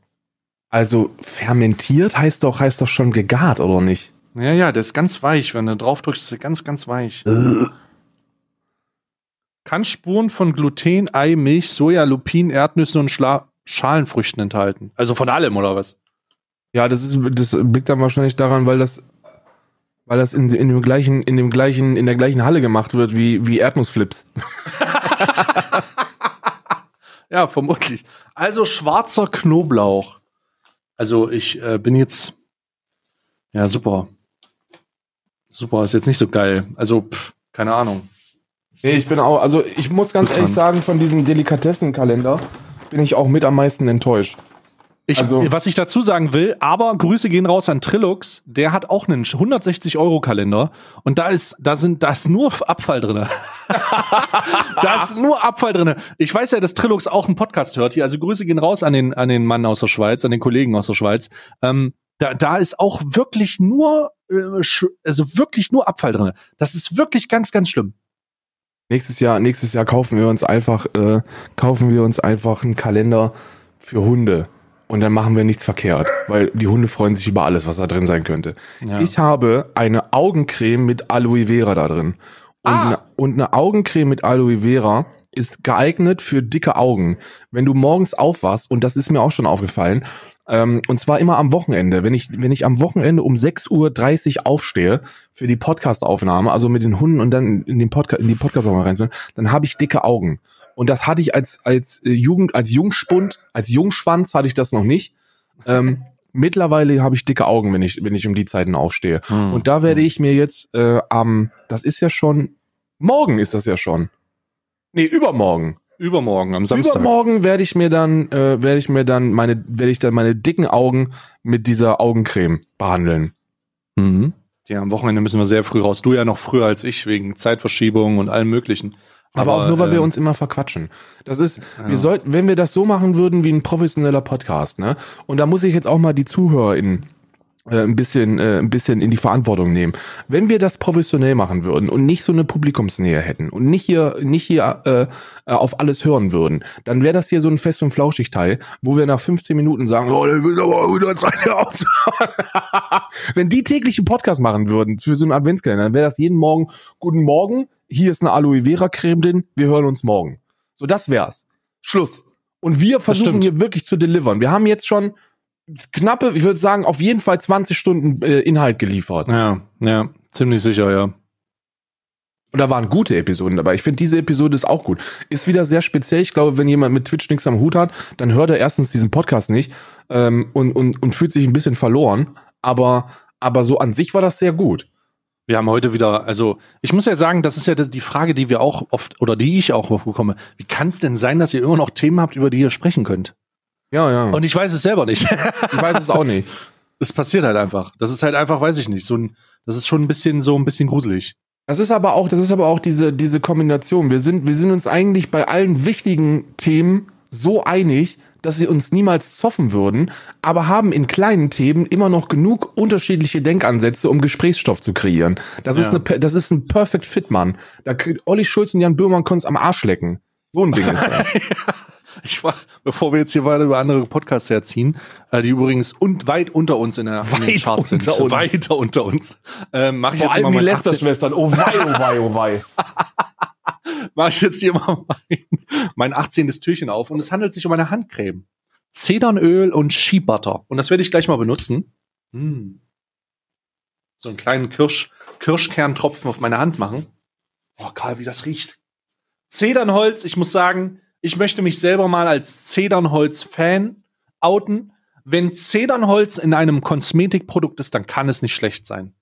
Also fermentiert heißt doch, heißt doch schon gegart, oder nicht? Ja, ja, der ist ganz weich. Wenn du drauf drückst, ist er ganz, ganz weich. Kann Spuren von Gluten, Ei, Milch, Soja, Lupin, Erdnüssen und Schla Schalenfrüchten enthalten. Also von allem, oder was? Ja, das ist, das liegt dann wahrscheinlich daran, weil das, weil das in, in dem gleichen, in dem gleichen, in der gleichen Halle gemacht wird wie, wie Erdnussflips. Ja, vermutlich. Also schwarzer Knoblauch. Also ich äh, bin jetzt. Ja, super. Super, ist jetzt nicht so geil. Also, pff, keine Ahnung. Nee, ich bin auch, also ich muss ganz Bist ehrlich dran. sagen, von diesem Delikatessenkalender bin ich auch mit am meisten enttäuscht. Ich, Also- was ich dazu sagen will, aber Grüße gehen raus an Trilux, der hat auch einen 160 Euro Kalender und da ist, da sind, da ist nur Abfall drinne. da ist nur Abfall drinne. Ich weiß ja, dass Trilux auch einen Podcast hört hier, also Grüße gehen raus an den, an den Mann aus der Schweiz, an den Kollegen aus der Schweiz. Ähm, da, da ist auch wirklich nur, äh, also wirklich nur Abfall drinne. Das ist wirklich ganz, ganz schlimm. Nächstes Jahr, nächstes Jahr kaufen wir uns einfach, äh, kaufen wir uns einfach einen Kalender für Hunde. Und dann machen wir nichts verkehrt, weil die Hunde freuen sich über alles, was da drin sein könnte. Ja. Ich habe eine Augencreme mit Aloe Vera da drin. Und, Ah. eine, und eine Augencreme mit Aloe Vera ist geeignet für dicke Augen. Wenn du morgens aufwachst, und das ist mir auch schon aufgefallen, ähm, und zwar immer am Wochenende, wenn ich, wenn ich am Wochenende um 6.30 Uhr aufstehe für die Podcast-Aufnahme, also mit den Hunden und dann in den Podcast, in die Podcast-Aufnahme rein sind, dann habe ich dicke Augen. Und das hatte ich als, als äh, Jugend, als Jungspund, als Jungschwanz hatte ich das noch nicht. Ähm, mittlerweile habe ich dicke Augen, wenn ich, wenn ich um die Zeiten aufstehe. Hm. Und da werde ich mir jetzt äh, am, das ist ja schon, morgen ist das ja schon. Nee, übermorgen. Übermorgen, am Samstag. Übermorgen werde ich mir dann, äh, werde ich mir dann meine, werde ich dann meine dicken Augen mit dieser Augencreme behandeln. Mhm. Ja, am Wochenende müssen wir sehr früh raus. Du ja noch früher als ich, wegen Zeitverschiebung und allem möglichen. Aber, auch nur, weil wir ähm, uns immer verquatschen. Das ist, wir sollten, wenn wir das so machen würden wie ein professioneller Podcast, ne? Und da muss ich jetzt auch mal die ZuhörerInnen äh, ein bisschen, äh, ein bisschen in die Verantwortung nehmen. Wenn wir das professionell machen würden und nicht so eine Publikumsnähe hätten und nicht hier, nicht hier äh, äh, auf alles hören würden, dann wäre das hier so ein fest und flauschig Teil, wo wir nach 15 Minuten sagen, oh, der will aber wieder seine aufhören. Wenn die täglichen Podcast machen würden für so einen Adventskalender, dann wäre das jeden Morgen, guten Morgen, hier ist eine Aloe Vera Creme drin, wir hören uns morgen. So, das wär's. Schluss. Und wir versuchen hier wirklich zu delivern. Wir haben jetzt schon knappe, ich würde sagen, auf jeden Fall 20 Stunden äh, Inhalt geliefert. Ja, ja, ziemlich sicher, ja. Und da waren gute Episoden dabei. Ich finde, diese Episode ist auch gut. Ist wieder sehr speziell. Ich glaube, wenn jemand mit Twitch nichts am Hut hat, dann hört er erstens diesen Podcast nicht ähm, und, und, und fühlt sich ein bisschen verloren. Aber, aber so an sich war das sehr gut. Wir haben heute wieder, also ich muss ja sagen, das ist ja die Frage, die wir auch oft oder die ich auch oft bekomme. Wie kann es denn sein, dass ihr immer noch Themen habt, über die ihr sprechen könnt? Ja, ja. Und ich weiß es selber nicht. ich weiß es auch nicht. Es passiert halt einfach. Das ist halt einfach, weiß ich nicht. So ein, das ist schon ein bisschen so ein bisschen gruselig. Das ist aber auch, das ist aber auch diese, diese Kombination. Wir sind, wir sind uns eigentlich bei allen wichtigen Themen so einig, dass sie uns niemals zoffen würden, aber haben in kleinen Themen immer noch genug unterschiedliche Denkansätze, um Gesprächsstoff zu kreieren. Das ist Ja. eine, pe- das ist ein Perfect Fit, Mann. Da kriegt Olli Schulz und Jan Böhmermann können es am Arsch lecken. So ein Ding ist das. Ich war, bevor wir jetzt hier weiter über andere Podcasts herziehen, äh, die übrigens und weit unter uns in, der, in Weit Charts sind, uns. weiter unter uns, ähm, mache ich Vor jetzt allem immer die mein 18 Lester-Schwestern. Oh wei, oh wei, oh wei. mache ich jetzt hier mal mein, mein 18. Türchen auf und es handelt sich um eine Handcreme. Zedernöl und Shea Butter. Und das werde ich gleich mal benutzen. Hm. So einen kleinen Kirsch, Kirschkerntropfen auf meine Hand machen. Oh, Karl, wie das riecht. Zedernholz, ich muss sagen, ich möchte mich selber mal als Zedernholz-Fan outen. Wenn Zedernholz in einem Kosmetikprodukt ist, dann kann es nicht schlecht sein.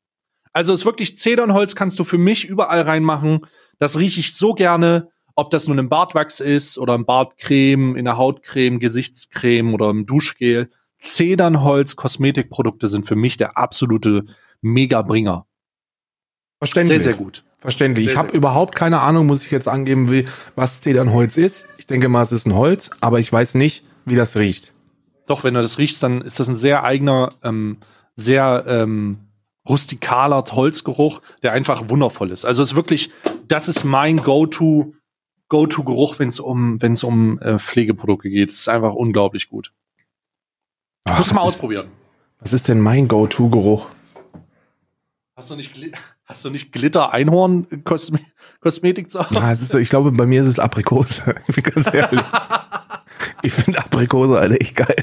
Also ist wirklich Zedernholz kannst du für mich überall reinmachen. Das rieche ich so gerne, ob das nun im Bartwachs ist oder im Bartcreme, in der Hautcreme, Gesichtscreme oder im Duschgel. Zedernholz Kosmetikprodukte sind für mich der absolute Megabringer. Verständlich. Sehr, sehr gut. Verständlich. Sehr, ich habe überhaupt keine Ahnung, muss ich jetzt angeben, wie, was Zedernholz ist. Ich denke mal, es ist ein Holz, aber ich weiß nicht, wie das riecht. Doch, wenn du das riechst, dann ist das ein sehr eigener, ähm, sehr ähm, rustikaler Holzgeruch, der einfach wundervoll ist. Also es ist wirklich, das ist mein Go-to, Go-to-Geruch, wenn es um, wenn es um äh, Pflegeprodukte geht. Es ist einfach unglaublich gut. Ach, Muss mal ist, ausprobieren. was ist denn mein Go-To-Geruch? Hast du nicht, hast du nicht Glitter Einhorn Kosme Kosmetik zu? Ja, es ist, ich glaube, bei mir ist es Aprikose. Ich bin ganz ehrlich. ich finde Aprikose, Alter, echt geil.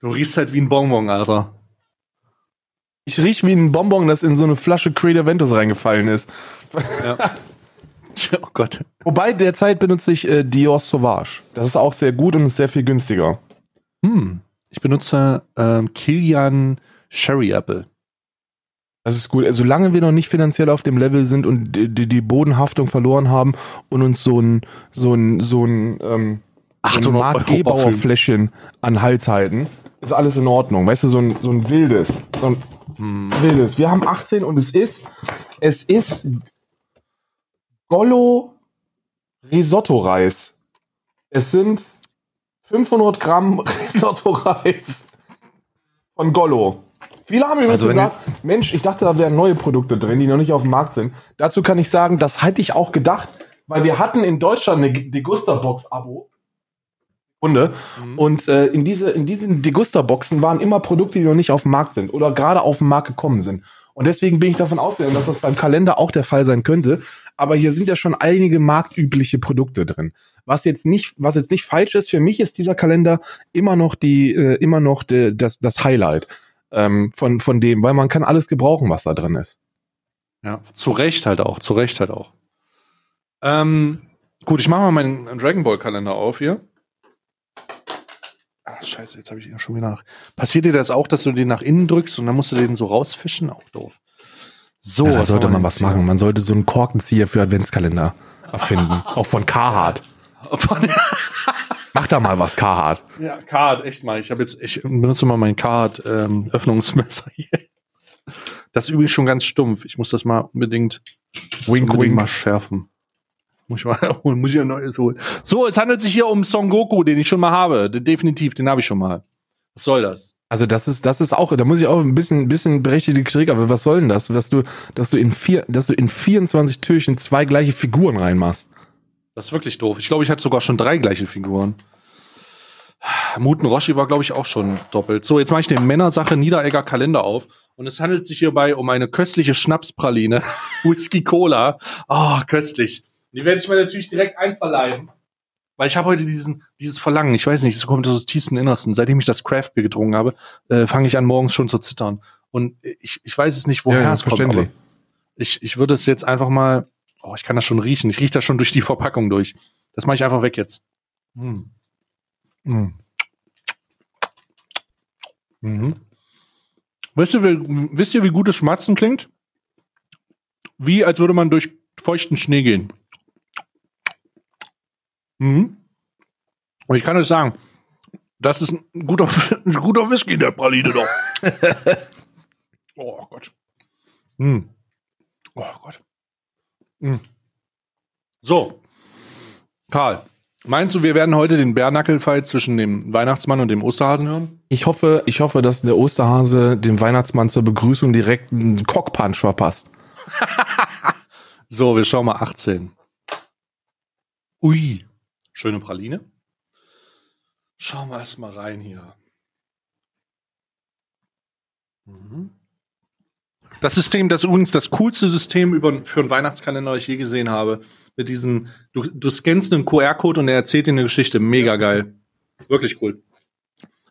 Du riechst halt wie ein Bonbon, Alter. Ich riech wie ein Bonbon, das in so eine Flasche Creed Aventus reingefallen ist. Oh Gott. Wobei, derzeit benutze ich äh, Dior Sauvage. Das ist auch sehr gut und ist sehr viel günstiger. Hm. Ich benutze ähm, Kilian Sherry Apple. Das ist gut. Also, solange wir noch nicht finanziell auf dem Level sind und die, die, die Bodenhaftung verloren haben und uns so ein, so ein, so ein, ähm, 800 Mark Euro Gebauer Parfüm. Fläschchen an Hals halten, ist alles in Ordnung. Weißt du, so ein, so ein wildes. So ein Hm. wildes. Wir haben 18 und es ist, es ist Gollo Risotto-Reis. Es sind 500 Gramm Risotto-Reis von Gollo. Viele haben übrigens Also gesagt, Mensch, ich dachte, da wären neue Produkte drin, die noch nicht auf dem Markt sind. Dazu kann ich sagen, das hätte ich auch gedacht, weil wir hatten in Deutschland eine Degusta-Box-Abo. Runde. Mhm. Und äh, in, diese, in diesen Degusta-Boxen waren immer Produkte, die noch nicht auf dem Markt sind oder gerade auf den Markt gekommen sind. Und deswegen bin ich davon ausgegangen, dass das beim Kalender auch der Fall sein könnte. Aber hier sind ja schon einige marktübliche Produkte drin. Was jetzt nicht, was jetzt nicht falsch ist, für mich ist dieser Kalender immer noch die, äh, immer noch die, das, das Highlight ähm, von, von dem, weil man kann alles gebrauchen, was da drin ist. Ja, zu Recht halt auch, zu Recht halt auch. Ähm, gut, ich mache mal meinen Dragon Ball Kalender auf hier. Ach, scheiße, jetzt habe ich ihn schon wieder nach. Passiert dir das auch, dass du den nach innen drückst und dann musst du den so rausfischen? Auch doof. So, Ja, da sollte man was machen. Man sollte so einen Korkenzieher für Adventskalender erfinden. auch von Carhartt. Von, Mach da mal was, Carhartt. ja, Card, echt mal. Ich habe jetzt, ich benutze mal mein Card ähm, Öffnungsmesser jetzt. Das ist übrigens schon ganz stumpf. Ich muss das mal unbedingt, Wink, unbedingt wink. mal schärfen. Muss ich mal holen, muss ich ein neues holen. So, es handelt sich hier um Son Goku, den ich schon mal habe. De- Definitiv, den habe ich schon mal. Was soll das? Also das ist, das ist auch, da muss ich auch ein bisschen, ein bisschen berechtigte Kritik, aber was soll denn das? Dass du, dass du in vier, dass du in 24 Türchen zwei gleiche Figuren reinmachst. Das ist wirklich doof. Ich glaube, ich hatte sogar schon drei gleiche Figuren. Muten Roshi war, glaube ich, auch schon doppelt. So, jetzt mache ich den Männersache Niederegger Kalender auf. Und es handelt sich hierbei um eine köstliche Schnapspraline. Whisky Cola. Oh, köstlich. Die werde ich mir natürlich direkt einverleiben. Weil ich habe heute diesen, dieses Verlangen, ich weiß nicht, es kommt aus dem tiefsten Innersten. Seitdem ich das Craft Beer getrunken habe, äh, fange ich an, morgens schon zu zittern. Und ich, ich weiß es nicht, woher Ja, ja, es kommt. verständlich. aber Ich, ich würde es jetzt einfach mal, oh, ich kann das schon riechen. Ich rieche das schon durch die Verpackung durch. Das mache ich einfach weg jetzt. Mm. Mm. Mhm. Wisst ihr, wie, wisst ihr, wie gutes Schmatzen klingt? Wie als würde man durch feuchten Schnee gehen. Mhm. Und ich kann euch sagen, das ist ein guter, ein guter Whisky der Praline doch. oh Gott. Hm. Oh Gott. Hm. So. Karl, meinst du, wir werden heute den Bärnackel-Fight zwischen dem Weihnachtsmann und dem Osterhasen hören? Ich hoffe, ich hoffe, dass der Osterhase dem Weihnachtsmann zur Begrüßung direkt einen Cockpunch verpasst. So, wir schauen mal 18. Ui. Schöne Praline. Schauen wir erst mal rein hier. Mhm. Das System, das ist übrigens das coolste System über, für einen Weihnachtskalender, das ich je gesehen habe. Mit diesen, du, du scannst einen QR-Code und er erzählt dir eine Geschichte. Mega geil. Wirklich cool.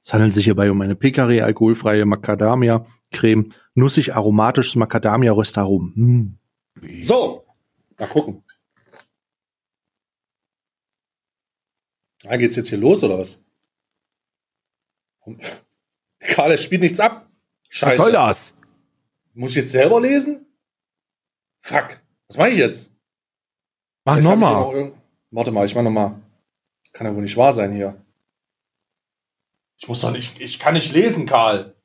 Es handelt sich hierbei um eine Pekare alkoholfreie Macadamia-Creme, nussig aromatisches Macadamia-Röstarom. Mm. So, mal gucken. Ah, geht's jetzt hier los oder was? Karl, es spielt nichts ab. Scheiße. Was soll das? Muss ich jetzt selber lesen? Fuck. Was mache ich jetzt? Mach nochmal. Warte mal, ich mach nochmal. Kann ja wohl nicht wahr sein hier. Ich muss doch nicht, ich kann nicht lesen, Karl.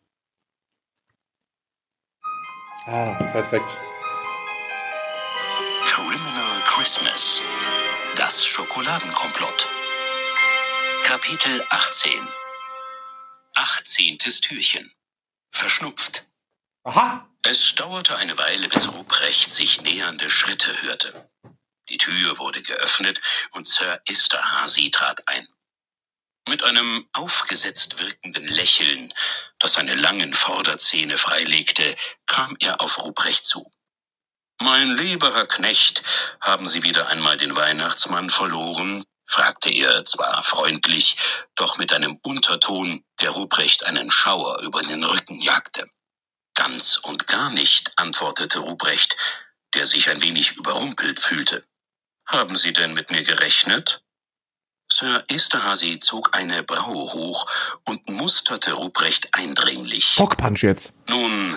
Ah, perfekt. Criminal Christmas. Das Schokoladenkomplott. Kapitel 18. 18. Türchen. Verschnupft. Aha. Es dauerte eine Weile, bis Ruprecht sich nähernde Schritte hörte. Die Tür wurde geöffnet und Sir Esterhazy trat ein. Mit einem aufgesetzt wirkenden Lächeln, das seine langen Vorderzähne freilegte, kam er auf Ruprecht zu. Mein lieber Herr Knecht, haben Sie wieder einmal den Weihnachtsmann verloren? Fragte er zwar freundlich, doch mit einem Unterton, der Ruprecht einen Schauer über den Rücken jagte. Ganz und gar nicht, antwortete Ruprecht, der sich ein wenig überrumpelt fühlte. Haben Sie denn mit mir gerechnet? Sir Esterhazy zog eine Braue hoch und musterte Ruprecht eindringlich. Cockpunch jetzt. Nun,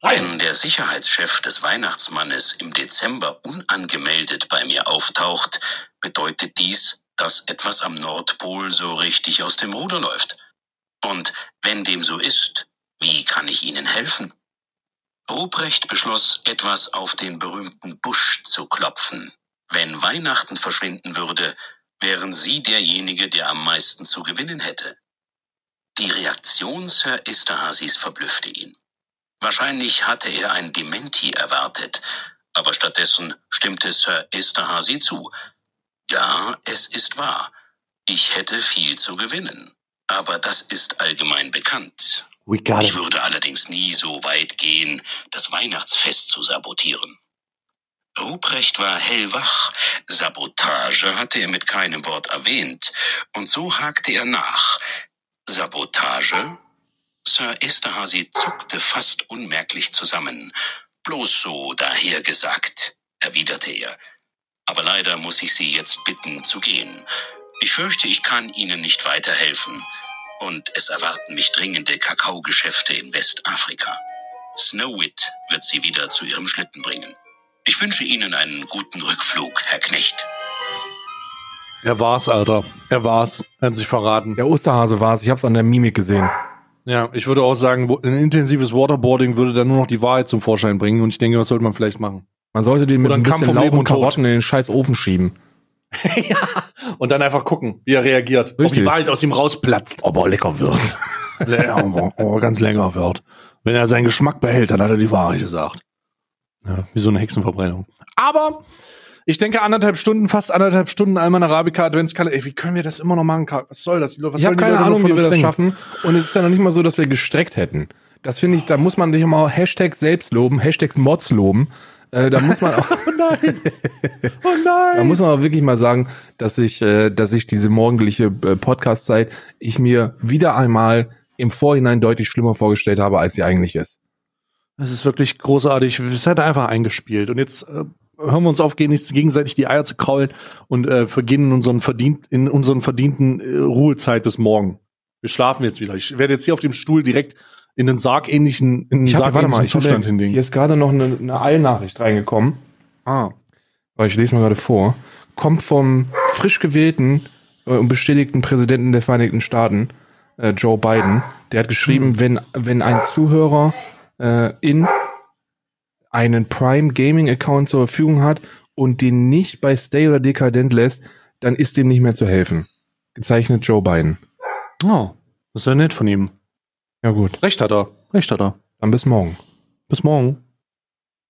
wenn der Sicherheitschef des Weihnachtsmannes im Dezember unangemeldet bei mir auftaucht, bedeutet dies, dass etwas am Nordpol so richtig aus dem Ruder läuft? Und wenn dem so ist, wie kann ich Ihnen helfen? Ruprecht beschloss, etwas auf den berühmten Busch zu klopfen. Wenn Weihnachten verschwinden würde, wären Sie derjenige, der am meisten zu gewinnen hätte. Die Reaktion Sir Esterhazys verblüffte ihn. Wahrscheinlich hatte er ein Dementi erwartet, aber stattdessen stimmte Sir Esterhazy zu. Ja, es ist wahr. Ich hätte viel zu gewinnen. Aber das ist allgemein bekannt. Ich würde allerdings nie so weit gehen, das Weihnachtsfest zu sabotieren. Ruprecht war hellwach. Sabotage hatte er mit keinem Wort erwähnt. Und so hakte er nach. Sabotage? Sir Esterhazy zuckte fast unmerklich zusammen. Bloß so dahergesagt, erwiderte er. Aber leider muss ich Sie jetzt bitten zu gehen. Ich fürchte, ich kann Ihnen nicht weiterhelfen. Und es erwarten mich dringende Kakaogeschäfte in Westafrika. Snowwit wird Sie wieder zu Ihrem Schlitten bringen. Ich wünsche Ihnen einen guten Rückflug, Herr Knecht. Er war's, Alter. Er war's. Er hat sich verraten. Der Osterhase war's. Ich hab's an der Mimik gesehen. Ja, ich würde auch sagen, ein intensives Waterboarding würde dann nur noch die Wahrheit zum Vorschein bringen und ich denke, das sollte man vielleicht machen. Man sollte den mit Oder ein bisschen um Lauch und. Karotten in den scheiß Ofen schieben. ja. Und dann einfach gucken, wie er reagiert. Ob Richtig. die Wahrheit aus ihm rausplatzt. Ob er lecker wird. Aber, aber ganz länger wird. Wenn er seinen Geschmack behält, dann hat er die Wahrheit gesagt. Ja, wie so eine Hexenverbrennung. Aber ich denke anderthalb Stunden, fast anderthalb Stunden Alman Arabica Adventskalender. Ey, wie können wir das immer noch machen? Was soll das? Was Ich habe keine Ahnung, wie wir das denken? schaffen. Und es ist ja noch nicht mal so, dass wir gestreckt hätten. Das finde ich, da muss man sich mal Hashtag selbst loben, Hashtags Mods loben. Äh, da muss man auch, Oh nein. Oh nein. da muss man auch wirklich mal sagen, dass ich, äh, dass ich diese morgendliche äh, Podcast-Zeit ich mir wieder einmal im Vorhinein deutlich schlimmer vorgestellt habe, als sie eigentlich ist. Es ist wirklich großartig. Es hat einfach eingespielt. Und jetzt äh, hören wir uns auf, gehen nicht gegenseitig die Eier zu kraulen und äh, vergehen in unseren, verdient, in unseren verdienten äh, Ruhezeit bis morgen. Wir schlafen jetzt wieder. Ich werde jetzt hier auf dem Stuhl direkt in den sargähnlichen, in Ich hab, mal, sargähnlichen ich hab, Zustand hier hinlegen. ist gerade noch eine, eine Eilnachricht reingekommen. Ah. weil ich lese mal gerade vor, kommt vom frisch gewählten äh, und bestätigten Präsidenten der Vereinigten Staaten, äh, Joe Biden. Der hat geschrieben, wenn, wenn ein Zuhörer äh, in einen Prime Gaming Account zur Verfügung hat und den nicht bei Stay oder Dekadent lässt, dann ist dem nicht mehr zu helfen. Gezeichnet Joe Biden. Oh, das ist ja nett von ihm. Ja gut, Recht hat er. Recht hat er. dann bis morgen. Bis morgen.